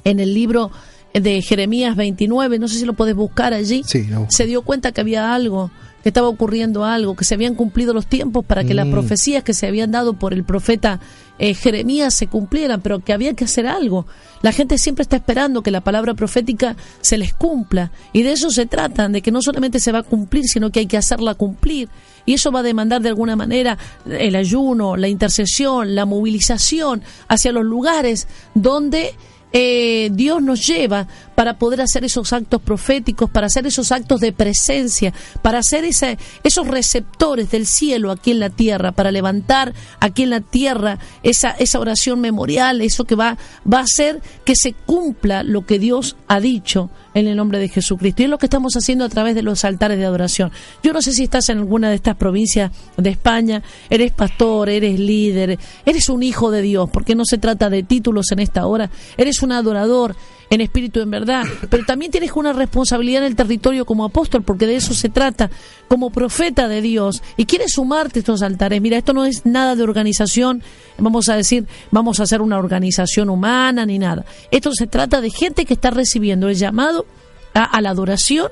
en el libro de Jeremías 29, no sé si lo puedes buscar allí, Sí, se dio cuenta que había algo, que estaba ocurriendo algo, que se habían cumplido los tiempos para que las Mm. profecías que se habían dado por el profeta eh, Jeremías se cumplieran, pero que había que hacer algo. La gente siempre está esperando que la palabra profética se les cumpla y de eso se trata, de que no solamente se va a cumplir, sino que hay que hacerla cumplir. Y eso va a demandar de alguna manera el ayuno, la intercesión, la movilización hacia los lugares donde eh, Dios nos lleva para poder hacer esos actos proféticos, para hacer esos actos de presencia, para hacer esos receptores del cielo aquí en la tierra, para levantar aquí en la tierra esa, esa oración memorial, eso que va, va a hacer que se cumpla lo que Dios ha dicho en el nombre de Jesucristo. Y es lo que estamos haciendo a través de los altares de adoración. Yo no sé si estás en alguna de estas provincias de España, eres pastor, eres líder, eres un hijo de Dios, porque no se trata de títulos en esta hora, eres un adorador en espíritu en verdad, pero también tienes una responsabilidad en el territorio como apóstol, porque de eso se trata, como profeta de Dios, y quieres sumarte a estos altares. Mira, esto no es nada de organización, vamos a decir, vamos a hacer una organización humana ni nada. Esto se trata de gente que está recibiendo el llamado a, a la adoración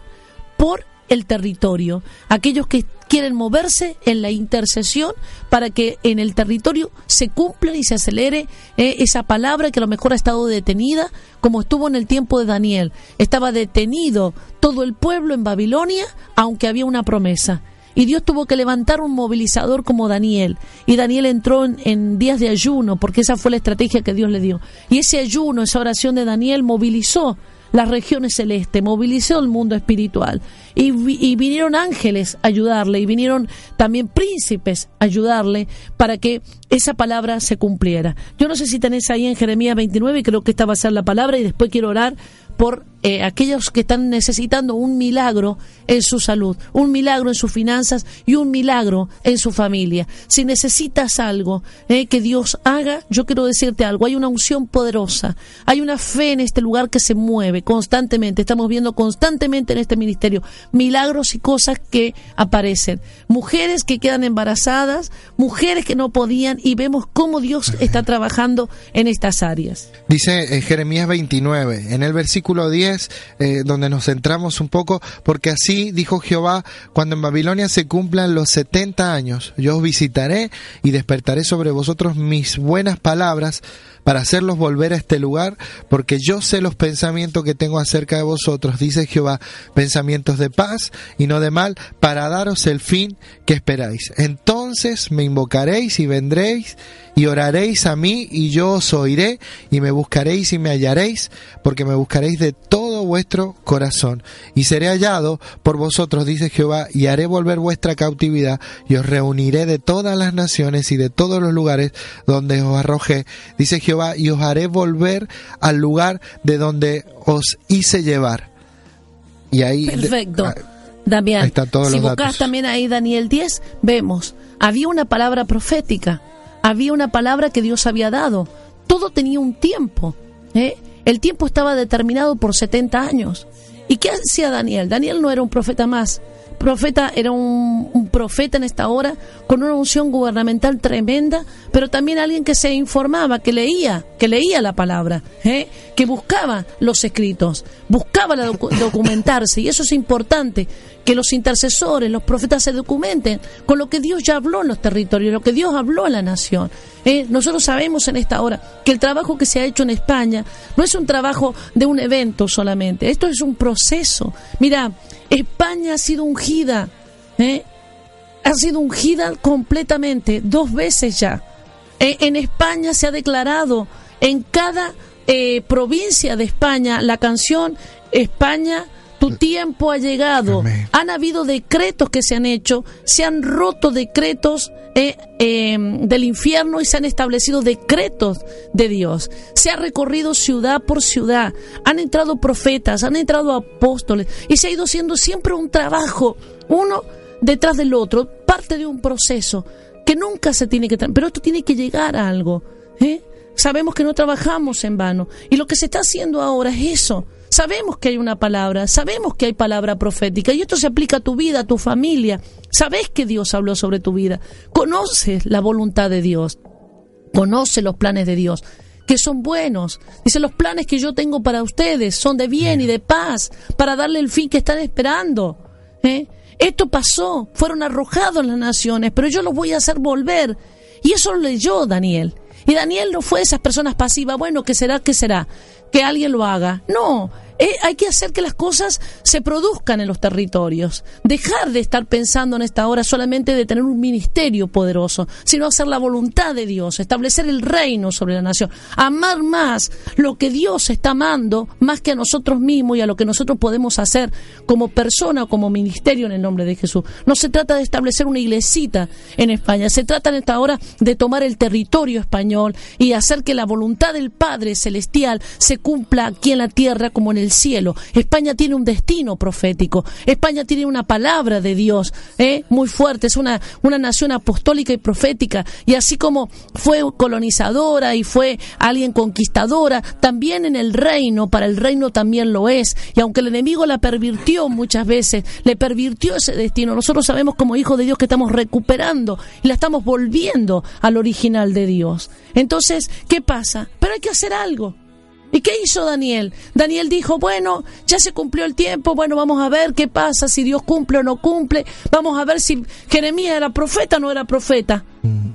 por el territorio, aquellos que quieren moverse en la intercesión para que en el territorio se cumpla y se acelere eh, esa palabra que a lo mejor ha estado detenida, como estuvo en el tiempo de Daniel. Estaba detenido todo el pueblo en Babilonia, aunque había una promesa. Y Dios tuvo que levantar un movilizador como Daniel. Y Daniel entró en, en días de ayuno, porque esa fue la estrategia que Dios le dio. Y ese ayuno, esa oración de Daniel movilizó las regiones celestes, movilizó el mundo espiritual. Y, vi- y vinieron ángeles a ayudarle, y vinieron también príncipes a ayudarle para que esa palabra se cumpliera. Yo no sé si tenés ahí en Jeremías 29, creo que esta va a ser la palabra, y después quiero orar por eh, aquellos que están necesitando un milagro en su salud, un milagro en sus finanzas y un milagro en su familia. Si necesitas algo eh, que Dios haga, yo quiero decirte algo, hay una unción poderosa, hay una fe en este lugar que se mueve constantemente, estamos viendo constantemente en este ministerio milagros y cosas que aparecen, mujeres que quedan embarazadas, mujeres que no podían y vemos cómo Dios está trabajando en estas áreas. Dice eh, Jeremías 29, en el versículo 10, eh, donde nos centramos un poco, porque así dijo Jehová, cuando en Babilonia se cumplan los 70 años, yo os visitaré y despertaré sobre vosotros mis buenas palabras para hacerlos volver a este lugar, porque yo sé los pensamientos que tengo acerca de vosotros, dice Jehová, pensamientos de paz y no de mal, para daros el fin que esperáis. Entonces me invocaréis y vendréis y oraréis a mí y yo os oiré y me buscaréis y me hallaréis, porque me buscaréis de todo vuestro corazón y seré hallado por vosotros, dice Jehová, y haré volver vuestra cautividad y os reuniré de todas las naciones y de todos los lugares donde os arrojé, dice Jehová, y os haré volver al lugar de donde os hice llevar. Y ahí Perfecto. ah, Damián, ahí están todos si los buscas datos. también ahí Daniel 10, vemos, había una palabra profética, había una palabra que Dios había dado. Todo tenía un tiempo. ¿eh? El tiempo estaba determinado por 70 años. ¿Y qué hacía Daniel? Daniel no era un profeta más. Profeta era un, profeta en esta hora con una unción gubernamental tremenda, pero también alguien que se informaba, que leía, que leía la palabra, ¿eh? que buscaba los escritos, buscaba documentarse, y eso es importante, que los intercesores, los profetas se documenten con lo que Dios ya habló en los territorios, lo que Dios habló en la nación. ¿eh? Nosotros sabemos en esta hora que el trabajo que se ha hecho en España no es un trabajo de un evento solamente, esto es un proceso. Mira, España ha sido ungida, ¿eh? ha sido ungida completamente, dos veces ya. Eh, en España se ha declarado en cada eh, provincia de España la canción España, tu tiempo ha llegado. Amén. Han habido decretos que se han hecho, se han roto decretos eh, eh, del infierno y se han establecido decretos de Dios. Se ha recorrido ciudad por ciudad, han entrado profetas, han entrado apóstoles y se ha ido haciendo siempre un trabajo, uno detrás del otro, parte de un proceso que nunca se tiene que... Pero esto tiene que llegar a algo. ¿eh? Sabemos que no trabajamos en vano. Y lo que se está haciendo ahora es eso. Sabemos que hay una palabra, sabemos que hay palabra profética y esto se aplica a tu vida, a tu familia. Sabes que Dios habló sobre tu vida. Conoces la voluntad de Dios. Conoce los planes de Dios, que son buenos. Dice, los planes que yo tengo para ustedes son de bien y de paz, para darle el fin que están esperando. ¿eh? Esto pasó, fueron arrojados las naciones, pero yo los voy a hacer volver. Y eso lo leyó Daniel. Y Daniel no fue esas personas pasivas, bueno, ¿qué será? ¿Qué será? Que alguien lo haga. No, eh, hay que hacer que las cosas se produzcan en los territorios. Dejar de estar pensando en esta hora solamente de tener un ministerio poderoso, sino hacer la voluntad de Dios, establecer el reino sobre la nación, amar más lo que Dios está amando, más que a nosotros mismos y a lo que nosotros podemos hacer como persona o como ministerio en el nombre de Jesús. No se trata de establecer una iglesita en España, se trata en esta hora de tomar el territorio español y hacer que la voluntad del Padre Celestial se cumpla aquí en la tierra como en el cielo. España tiene un destino profético, España tiene una palabra de Dios ¿eh? muy fuerte, es una, una nación apostólica y profética, y así como fue colonizadora y fue alguien conquistadora, también en el reino, para el reino también lo es, y aunque el enemigo la pervirtió muchas veces, le pervirtió ese destino, nosotros sabemos como hijos de Dios que estamos recuperando y la estamos volviendo al original de Dios. Entonces, ¿qué pasa? Pero hay que hacer algo. ¿Y qué hizo Daniel? Daniel dijo, bueno, ya se cumplió el tiempo, bueno, vamos a ver qué pasa, si Dios cumple o no cumple, vamos a ver si Jeremías era profeta o no era profeta.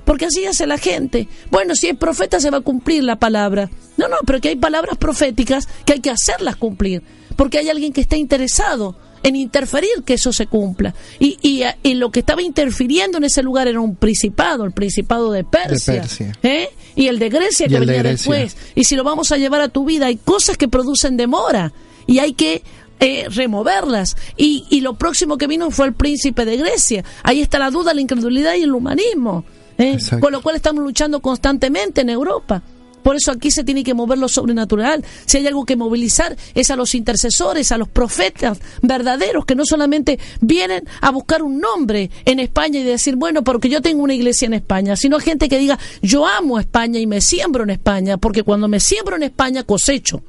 Porque así hace la gente. Bueno, si es profeta se va a cumplir la palabra. No, no, pero que hay palabras proféticas que hay que hacerlas cumplir. Porque hay alguien que está interesado en interferir que eso se cumpla. Y, y, y lo que estaba interfiriendo en ese lugar era un principado, el principado de Persia. De Persia. ¿eh? Y el de Grecia Y que de venía Grecia. después. Y si lo vamos a llevar a tu vida, hay cosas que producen demora y hay que eh, removerlas. Y, y lo próximo que vino fue el príncipe de Grecia. Ahí está la duda, la incredulidad y el humanismo. ¿eh? Con lo cual estamos luchando constantemente en Europa. Por eso aquí se tiene que mover lo sobrenatural. Si hay algo que movilizar es a los intercesores, a los profetas verdaderos que no solamente vienen a buscar un nombre en España y decir, bueno, porque yo tengo una iglesia en España, sino gente que diga, yo amo España y me siembro en España, porque cuando me siembro en España cosecho.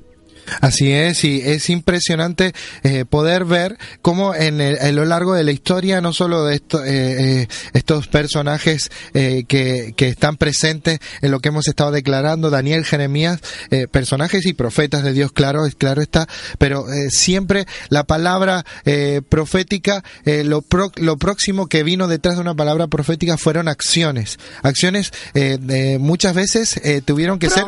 Así es, y es impresionante eh, poder ver cómo en, el- lo largo de la historia, no solo de esto- eh, eh, estos personajes eh, que, que están presentes en lo que hemos estado declarando, Daniel, Jeremías, eh, personajes y profetas de Dios, claro, claro está, pero siempre la palabra profética, lo, pro- lo próximo que vino detrás de una palabra profética fueron acciones, acciones muchas veces tuvieron que ser.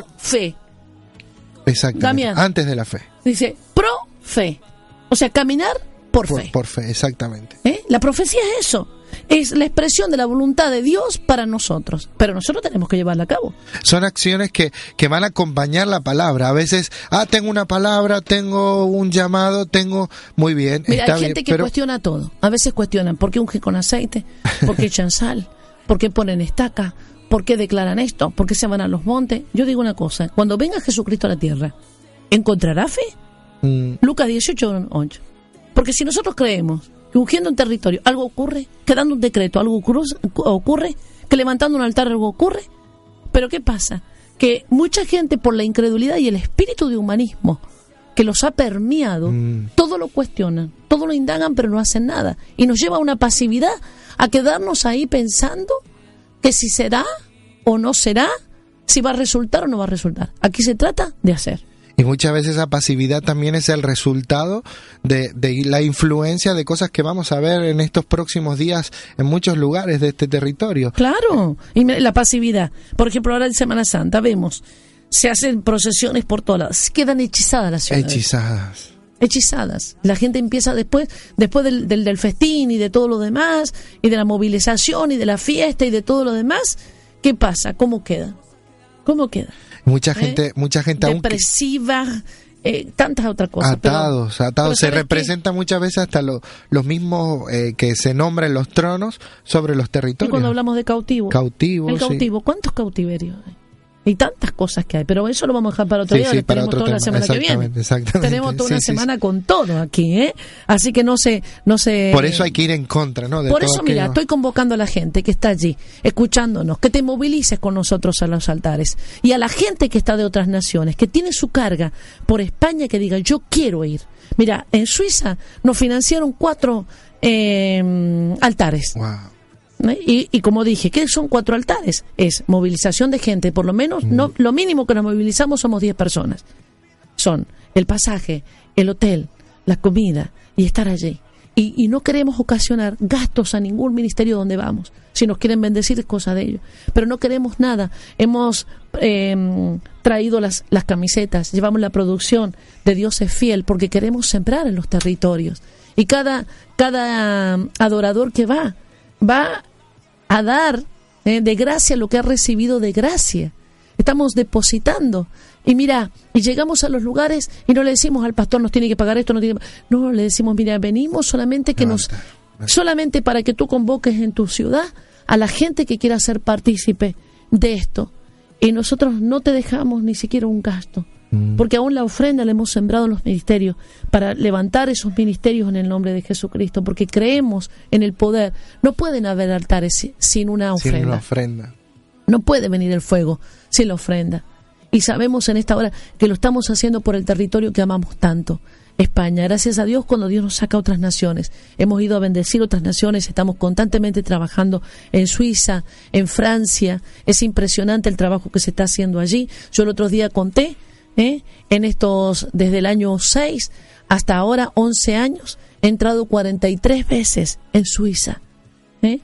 Exactamente Damián. antes de la fe. Dice, pro fe. O sea, caminar por, Por, fe. por fe, exactamente. ¿Eh? La profecía es eso. Es la expresión de la voluntad de Dios para nosotros. Pero nosotros tenemos que llevarla a cabo. Son acciones que, que van a acompañar la palabra. A veces, ah, tengo una palabra, tengo un llamado, tengo... Muy bien, Mira, está hay gente bien, que pero cuestiona todo. A veces cuestionan por qué unge con aceite, por qué echan sal, por qué ponen estaca, por qué declaran esto, por qué se van a los montes. Yo digo una cosa, cuando venga Jesucristo a la tierra, ¿encontrará fe? mm, Lucas 18, 8. Porque si nosotros creemos que ungiendo un territorio algo ocurre, que dando un decreto algo ocurre, que levantando un altar algo ocurre, pero ¿qué pasa? Que mucha gente por la incredulidad y el espíritu de humanismo que los ha permeado, Mm. todo lo cuestionan, todo lo indagan, pero no hacen nada. Y nos lleva a una pasividad, a quedarnos ahí pensando que si será o no será, si va a resultar o no va a resultar. Aquí se trata de hacer. y muchas veces esa pasividad también es el resultado de, de la influencia de cosas que vamos a ver en estos próximos días en muchos lugares de este territorio. Claro, y la pasividad. Por ejemplo, ahora en Semana Santa vemos, se hacen procesiones por todas quedan hechizadas las ciudades. Hechizadas. Hechizadas. La gente empieza después, después del, del, del festín y de todo lo demás, y de la movilización y de la fiesta y de todo lo demás. ¿Qué pasa? ¿Cómo queda? ¿Cómo queda? Mucha ¿Eh? gente, mucha gente aún Depresiva, eh, tantas otras cosas. pero- atados, pero atados. Se representa muchas veces hasta lo- los mismos eh, que se nombran los tronos sobre los Y territorios. cuando hablamos de cautivo, Cautivo, el sí. ¿cuántos cautiverios hay? Y tantas cosas que hay, pero eso lo vamos a dejar para otro Sí, día, sí, para tenemos otro toda la semana que viene. Exactamente. Tenemos toda una Sí, semana con todo aquí, ¿eh? Así que no se, no se. Por eso hay que ir en contra, ¿no? De Por eso, mira, estoy convocando a la gente que está allí, escuchándonos, que te movilices con nosotros a los altares. Y a la gente que está de otras naciones, que tiene su carga por España, que diga, yo quiero ir. Mira, en Suiza nos financiaron cuatro eh, altares. Wow. Y, y como dije, ¿qué son cuatro altares? Es movilización de gente, por lo menos, no, lo mínimo que nos movilizamos somos 10 personas. Son el pasaje, el hotel, la comida y estar allí. Y, y no queremos ocasionar gastos a ningún ministerio donde vamos. Si nos quieren bendecir es cosa de ellos. Pero no queremos nada. Hemos eh, traído las, las camisetas, llevamos la producción de Dios es fiel porque queremos sembrar en los territorios. Y cada, cada adorador que va, va a dar eh, de gracia lo que ha recibido de gracia. Estamos depositando. Y mira, y llegamos a los lugares y no le decimos al pastor nos tiene que pagar esto, no tiene No, le decimos, mira, venimos solamente que nos solamente para que tú convoques en tu ciudad a la gente que quiera ser partícipe de esto. Y nosotros no te dejamos ni siquiera un gasto. Porque aún la ofrenda la hemos sembrado en los ministerios para levantar esos ministerios en el nombre de Jesucristo, porque creemos en el poder. No pueden haber altares si- sin una Sin ofrenda. una ofrenda. No puede venir el fuego sin la ofrenda. Y sabemos en esta hora que lo estamos haciendo por el territorio que amamos tanto. España, gracias a Dios cuando Dios nos saca a otras naciones. Hemos ido a bendecir otras naciones, estamos constantemente trabajando en Suiza, en Francia. Es impresionante el trabajo que se está haciendo allí. Yo el otro día conté, ¿eh? en estos, desde el año 6 hasta ahora, 11 años, he entrado 43 veces en Suiza. ¿eh?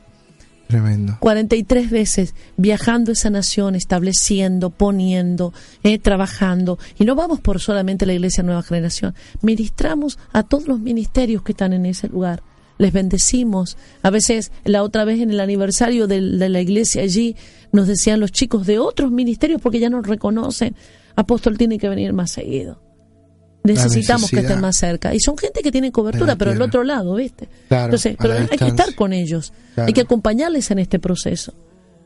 Tremendo. 43 veces viajando esa nación, estableciendo, poniendo, eh, trabajando. Y no vamos por solamente la Iglesia Nueva Generación. Ministramos a todos los ministerios que están en ese lugar. Les bendecimos. A veces, la otra vez en el aniversario del- de, la iglesia allí, nos decían los chicos de otros ministerios, porque ya nos reconocen, apóstol tiene que venir más seguido. Necesitamos que estén más cerca. Y son gente que tiene cobertura, pero del tierra. otro lado, ¿viste? Claro, Entonces, pero hay que estar con ellos. Claro. Hay que acompañarles en este proceso.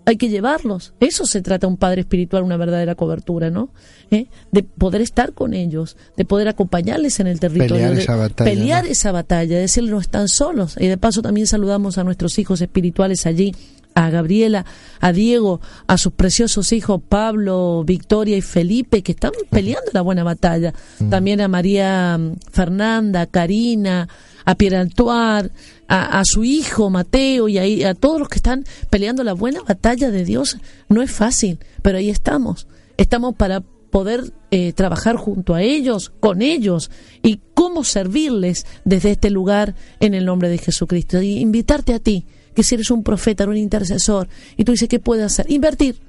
Hay que llevarlos. Eso se trata un padre espiritual, una verdadera cobertura, ¿no? ¿Eh? De poder estar con ellos, de poder acompañarles en el territorio, Pelear de esa batalla, pelear ¿no? esa batalla, decirles no están solos. Y de paso también saludamos a nuestros hijos espirituales allí, a Gabriela, a Diego, a sus preciosos hijos Pablo, Victoria y Felipe, que están peleando la buena batalla. También a María mm, Fernanda, a Karina, a Pierre Antoine, a, a su hijo Mateo y ahí, a todos los que están peleando la buena batalla de Dios. No es fácil, pero ahí estamos. Estamos para poder eh, trabajar junto a ellos, con ellos, y cómo servirles desde este lugar en el nombre de Jesucristo. Y invitarte a ti, que si eres un profeta, un intercesor, y tú dices, ¿qué puedo hacer? Invertir.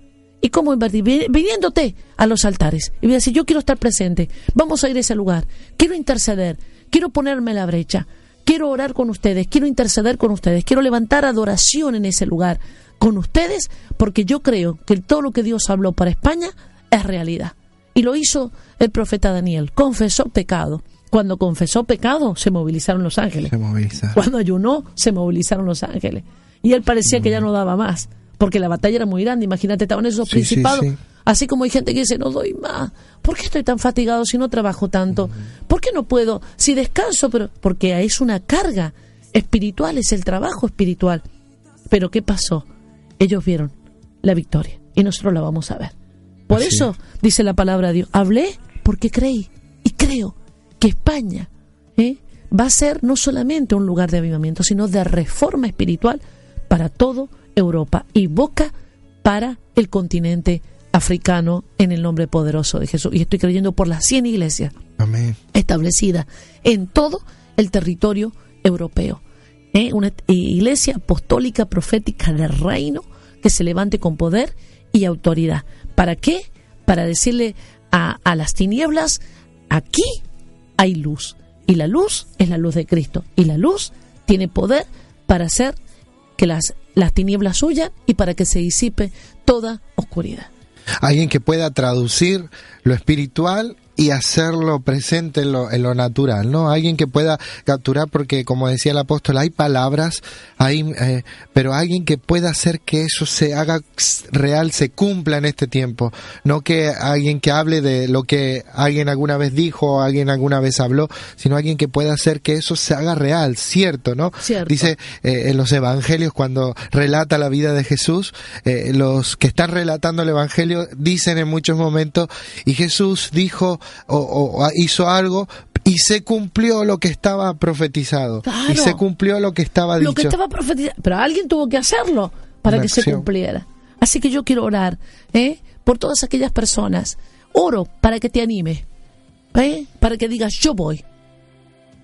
¿Y cómo invertir? Vi- Viniéndote a los altares. Y voy a decir, yo quiero estar presente, vamos a ir a ese lugar, quiero interceder, quiero ponerme la brecha, quiero orar con ustedes, quiero interceder con ustedes, quiero levantar adoración en ese lugar con ustedes, porque yo creo que todo lo que Dios habló para España es realidad. Y lo hizo el profeta Daniel, confesó pecado. Cuando confesó pecado, se movilizaron los ángeles. Se. Cuando ayunó, se movilizaron los ángeles. Y él parecía que ya no daba más, porque la batalla era muy grande. Imagínate, estaban esos Sí, principados. sí. Así como hay gente que dice, no doy más. ¿Por qué estoy tan fatigado si no trabajo tanto? ¿Por qué no puedo? Si descanso, pero porque es una carga espiritual, es el trabajo espiritual. Pero ¿qué pasó? Ellos vieron la victoria y nosotros la vamos a ver. Por Así eso dice la palabra de Dios, hablé porque creí y creo que España ¿eh? va a ser no solamente un lugar de avivamiento, sino de reforma espiritual para toda Europa y boca para el continente africano en el nombre poderoso de Jesús. Y estoy creyendo por las 100 iglesias Amén. establecida en todo el territorio europeo. ¿eh? Una iglesia apostólica, profética del reino que se levante con poder y autoridad. ¿Para qué? Para decirle a, a las tinieblas, aquí hay luz. Y la luz es la luz de Cristo. Y la luz tiene poder para hacer que las, las tinieblas huyan y para que se disipe toda oscuridad. Alguien que pueda traducir lo espiritual y hacerlo presente en lo, en lo natural, ¿no? Alguien que pueda capturar, porque como decía el apóstol, hay palabras, hay, eh, pero alguien que pueda hacer que eso se haga real, se cumpla en este tiempo, no que alguien que hable de lo que alguien alguna vez dijo o alguien alguna vez habló, sino alguien que pueda hacer que eso se haga real, cierto, ¿no? Cierto. Dice eh, en los evangelios cuando relata la vida de Jesús, eh, los que están relatando el evangelio dicen en muchos momentos y Jesús dijo o, o hizo algo y se cumplió lo que estaba profetizado Claro. y se cumplió lo que estaba lo que dicho. estaba profetizado. Pero alguien tuvo que hacerlo para Una que se cumpliera. Así que yo quiero orar ¿eh? por todas aquellas personas. Oro para que te anime. ¿eh? Para que digas, yo voy.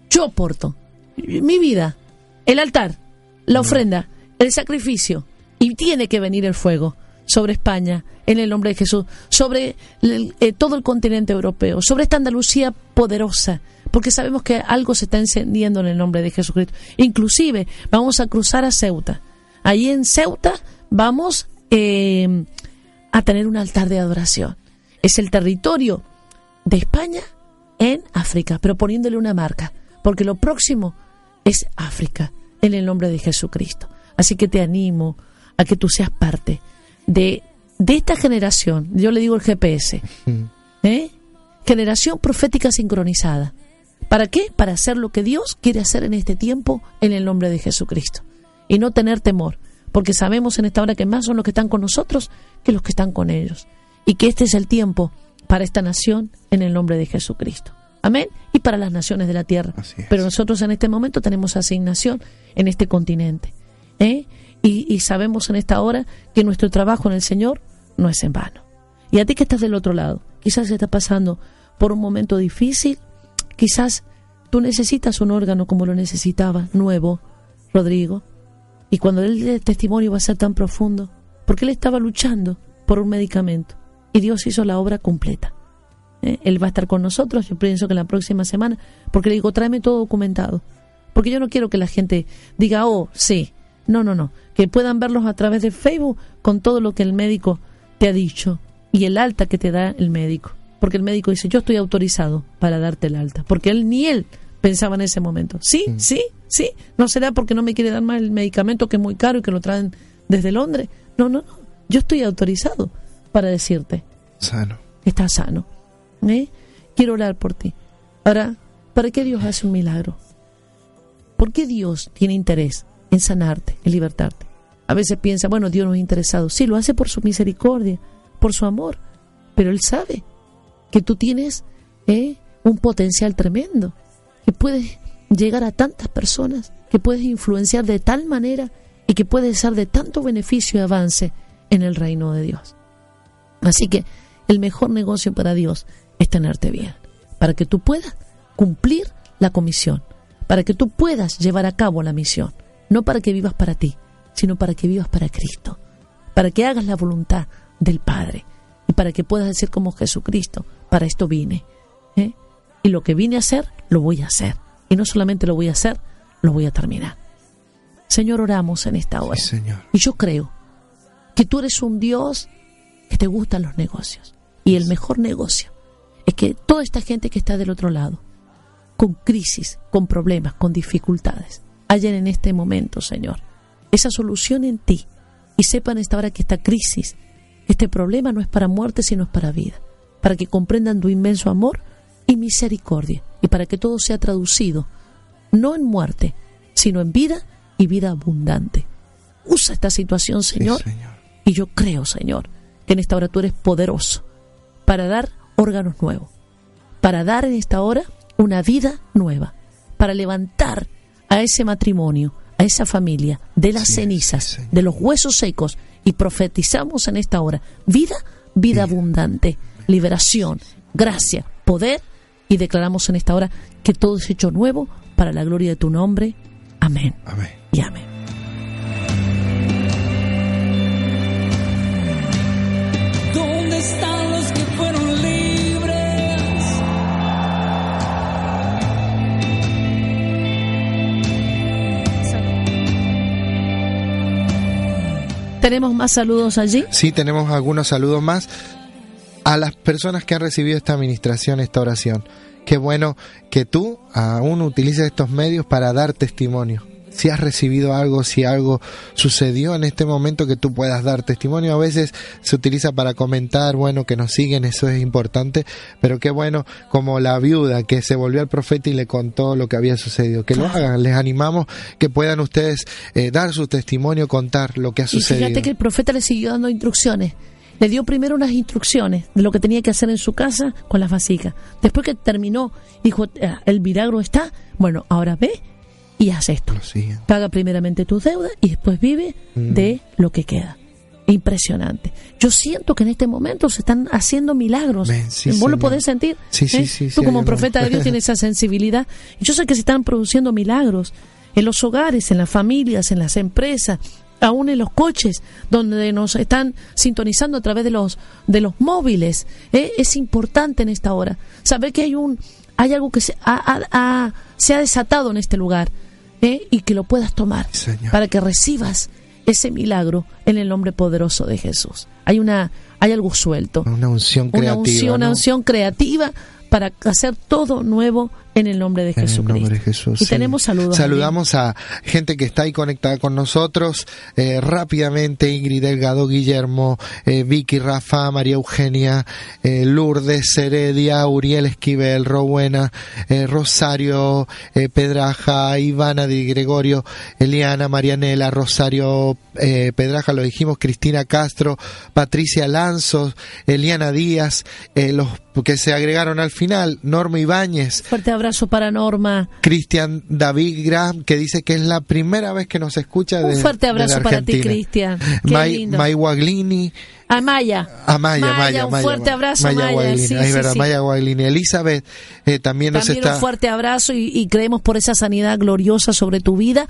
Yo aporto. Mi vida. El altar. La ofrenda. El sacrificio. Y tiene que venir el fuego sobre España, en el nombre de Jesús, sobre eh, todo el continente europeo, sobre esta Andalucía poderosa, porque sabemos que algo se está encendiendo en el nombre de Jesucristo. Inclusive vamos a cruzar a Ceuta. Allí en Ceuta vamos eh, a tener un altar de adoración. Es el territorio de España en África, pero poniéndole una marca, porque lo próximo es África, en el nombre de Jesucristo. Así que te animo a que tú seas parte de, de esta generación, yo le digo el GPS, ¿eh? generación profética sincronizada. ¿Para qué? Para hacer lo que Dios quiere hacer en este tiempo en el nombre de Jesucristo. Y no tener temor, porque sabemos en esta hora que más son los que están con nosotros que los que están con ellos. Y que este es el tiempo para esta nación en el nombre de Jesucristo. Amén. Y para las naciones de la tierra. Pero nosotros en este momento tenemos asignación en este continente. ¿eh? Y, y sabemos en esta hora que nuestro trabajo en el Señor no es en vano. Y a ti que estás del otro lado, quizás estás pasando por un momento difícil, quizás tú necesitas un órgano como lo necesitaba, nuevo, Rodrigo. Y cuando dé testimonio va a ser tan profundo, porque él estaba luchando por un medicamento y Dios hizo la obra completa. ¿Eh? Él va a estar con nosotros, yo pienso que la próxima semana, porque le digo, tráeme todo documentado. Porque yo no quiero que la gente diga, oh, sí. No, no, no. Que puedan verlos a través de Facebook con todo lo que el médico te ha dicho y el alta que te da el médico. Porque el médico dice, yo estoy autorizado para darte el alta. Porque él ni él pensaba en ese momento. Sí, sí, sí. No será porque no me quiere dar más el medicamento que es muy caro y que lo traen desde Londres. No, no, no. Yo estoy autorizado para decirte, Sano. estás sano. ¿Eh? Quiero orar por ti. Ahora, ¿para qué Dios hace un milagro? ¿Por qué Dios tiene interés en sanarte, en libertarte? a veces piensa, bueno, Dios no es interesado. Sí, lo hace por su misericordia, por su amor, pero Él sabe que tú tienes ¿eh? un potencial tremendo, que puedes llegar a tantas personas, que puedes influenciar de tal manera y que puedes ser de tanto beneficio y avance en el reino de Dios. Así que el mejor negocio para Dios es tenerte bien, para que tú puedas cumplir la comisión, para que tú puedas llevar a cabo la misión, no para que vivas para ti, sino para que vivas para Cristo, para que hagas la voluntad del Padre y para que puedas decir como Jesucristo, para esto vine. ¿eh? Y lo que vine a hacer, lo voy a hacer. Y no solamente lo voy a hacer, lo voy a terminar. Señor, oramos en esta hora. Sí, Señor. Y yo creo que tú eres un Dios que te gustan los negocios. Y el mejor negocio es que toda esta gente que está del otro lado, con crisis, con problemas, con dificultades, hallen en este momento, Señor, esa solución en ti. Y sepan esta hora que esta crisis, este problema no es para muerte, sino es para vida. Para que comprendan tu inmenso amor y misericordia. Y para que todo sea traducido, no en muerte, sino en vida y vida abundante. Usa esta situación, Sí, Señor, Señor. y yo creo, Señor, que en esta hora tú eres poderoso para dar órganos nuevos, para dar en esta hora una vida nueva, para levantar a ese matrimonio, a esa familia de las Sí, cenizas, sí, de los huesos secos y profetizamos en esta hora vida, vida abundante, liberación, gracia, poder y declaramos en esta hora que todo es hecho nuevo para la gloria de tu nombre. Amén Amén. y amén. Tenemos más saludos allí. Sí, tenemos algunos saludos más a las personas que han recibido esta administración, esta oración. Qué bueno que tú aún utilices estos medios para dar testimonio. Si has recibido algo, si algo sucedió en este momento que tú puedas dar testimonio, a veces se utiliza para comentar, bueno, que nos siguen, eso es importante, pero qué bueno como la viuda que se volvió al profeta y le contó lo que había sucedido. Que lo hagan, les animamos que puedan ustedes eh, dar su testimonio, contar lo que ha Y sucedido. fíjate que el profeta le siguió dando instrucciones. Le dio primero unas instrucciones de lo que tenía que hacer en su casa con las vasijas. Después que terminó, dijo, "Ah, el milagro está, bueno, ahora ve y haz esto. Paga primeramente tus deudas y después vive Mm. de lo que queda. Impresionante. Yo siento que en este momento se están haciendo milagros. Sí, ¿Vos lo podés sentir? Sí, ¿Eh? sí, Tú como profeta de Dios tienes esa sensibilidad. Yo sé que se están produciendo milagros en los hogares, en las familias, en las empresas, aún en los coches, donde nos están sintonizando a través de los de los móviles. ¿eh? Es importante en esta hora saber que hay un hay algo que se ha, ha- ha- se ha desatado en este lugar ¿eh? y que lo puedas tomar Señor. para que recibas ese milagro en el nombre poderoso de Jesús. Hay una hay algo suelto, Una unción creativa. una unción, una unción creativa para hacer todo nuevo en el nombre de En el nombre de Jesús. y sí. tenemos saludos. Saludamos a gente que está ahí conectada con nosotros. Eh, rápidamente, Ingrid Delgado, Guillermo, eh, Vicky, Rafa, María Eugenia, eh, Lourdes, Heredia, Uriel Esquivel, Rowena, Rosario, Pedraja, Ivana Di Gregorio, Eliana, Marianela, Rosario Pedraja, lo dijimos, Cristina Castro, Patricia Lanzos, Eliana Díaz, eh, los que se agregaron al final, Norma Ibáñez, Fuerte abrazo para Norma. Cristian David Graham, que dice que es la primera vez que nos escucha Un fuerte abrazo desde para ti. Cristian. May. May Guaglini, A Maya. a Maya, Maya, un Maya, fuerte abrazo, Maya Maya. Guaglini, Sí, es sí, verdad, sí. Maya Guaglini. Elizabeth eh, también nos También está... un fuerte abrazo y, y creemos por esa sanidad gloriosa sobre tu vida.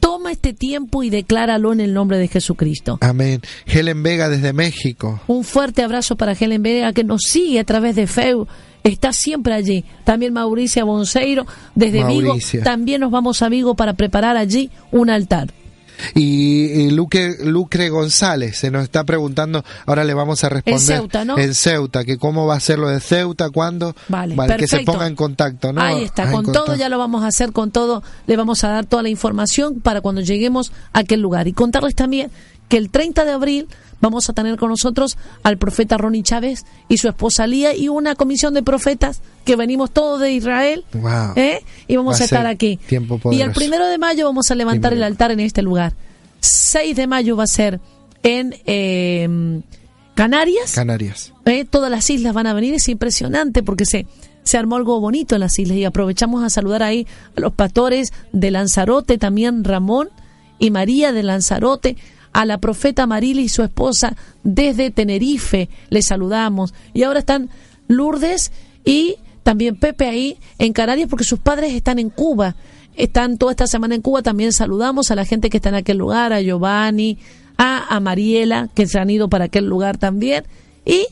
Toma este tiempo y decláralo en el nombre de Jesucristo. Amén. Helen Vega desde México. Un fuerte abrazo para Helen Vega que nos sigue a través de FEU. Está siempre allí. También Mauricia Bonseiro desde Mauricia. Vigo. También nos vamos a Vigo para preparar allí un altar. Y, y Luque, Lucre González se nos está preguntando, ahora le vamos a responder. Ceuta, ¿no? En Ceuta, que cómo va a ser lo de Ceuta, cuándo. Vale, que se ponga en contacto, ¿no? Ahí está, Ah, en con todo contacto. ya lo vamos a hacer, con todo le vamos a dar toda la información para cuando lleguemos a aquel lugar. Y contarles también que el 30 de abril vamos a tener con nosotros al profeta Ronnie Chávez y su esposa Lía y una comisión de profetas que venimos todos de Israel Wow. ¿eh? y vamos Va a estar aquí. tiempo Y el primero de mayo vamos a levantar el altar en este lugar. 6 de mayo va a ser en eh, Canarias. Canarias. Eh, todas las islas van a venir, es impresionante porque se, se armó algo bonito en las islas y aprovechamos a saludar ahí a los pastores de Lanzarote, también Ramón y María de Lanzarote, a la profeta Marila y su esposa desde Tenerife, les saludamos. Y ahora están Lourdes y también Pepe ahí en Canarias porque sus padres están en Cuba. Están toda esta semana en Cuba, también saludamos a la gente que está en aquel lugar, a Giovanni, a, a Mariela, que se han ido para aquel lugar también, y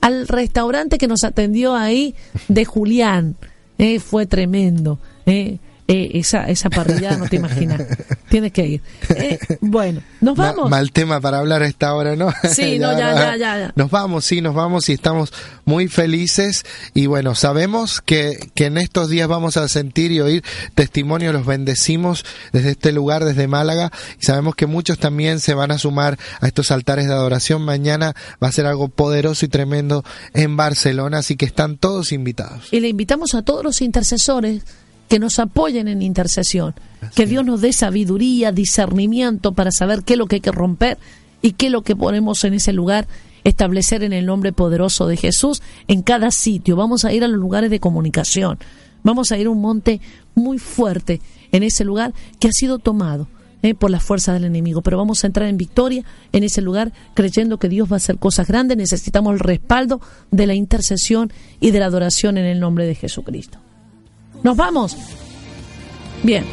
al restaurante que nos atendió ahí de Julián. Eh, fue tremendo. Eh, eh, esa, esa parrillada no te imaginas. Tienes que ir. Eh, bueno, nos Ma- vamos. mal tema para hablar a esta hora, ¿no? Sí, no, ya, ya, ya, ya. Nos vamos, sí, nos vamos y estamos muy felices. Y bueno, sabemos que, que en estos días vamos a sentir y oír testimonio, los bendecimos desde este lugar, desde Málaga. Y sabemos que muchos también se van a sumar a estos altares de adoración. Mañana va a ser algo poderoso y tremendo en Barcelona, así que están todos invitados. Y le invitamos a todos los intercesores que nos apoyen en intercesión. Que Dios nos dé sabiduría, discernimiento para saber qué es lo que hay que romper y qué es lo que ponemos en ese lugar, establecer en el nombre poderoso de Jesús en cada sitio. Vamos a ir a los lugares de comunicación. Vamos a ir a un monte muy fuerte en ese lugar que ha sido tomado eh, por las fuerzas del enemigo. Pero vamos a entrar en victoria en ese lugar creyendo que Dios va a hacer cosas grandes. Necesitamos el respaldo de la intercesión y de la adoración en el nombre de Jesucristo. Nos vamos. Bien.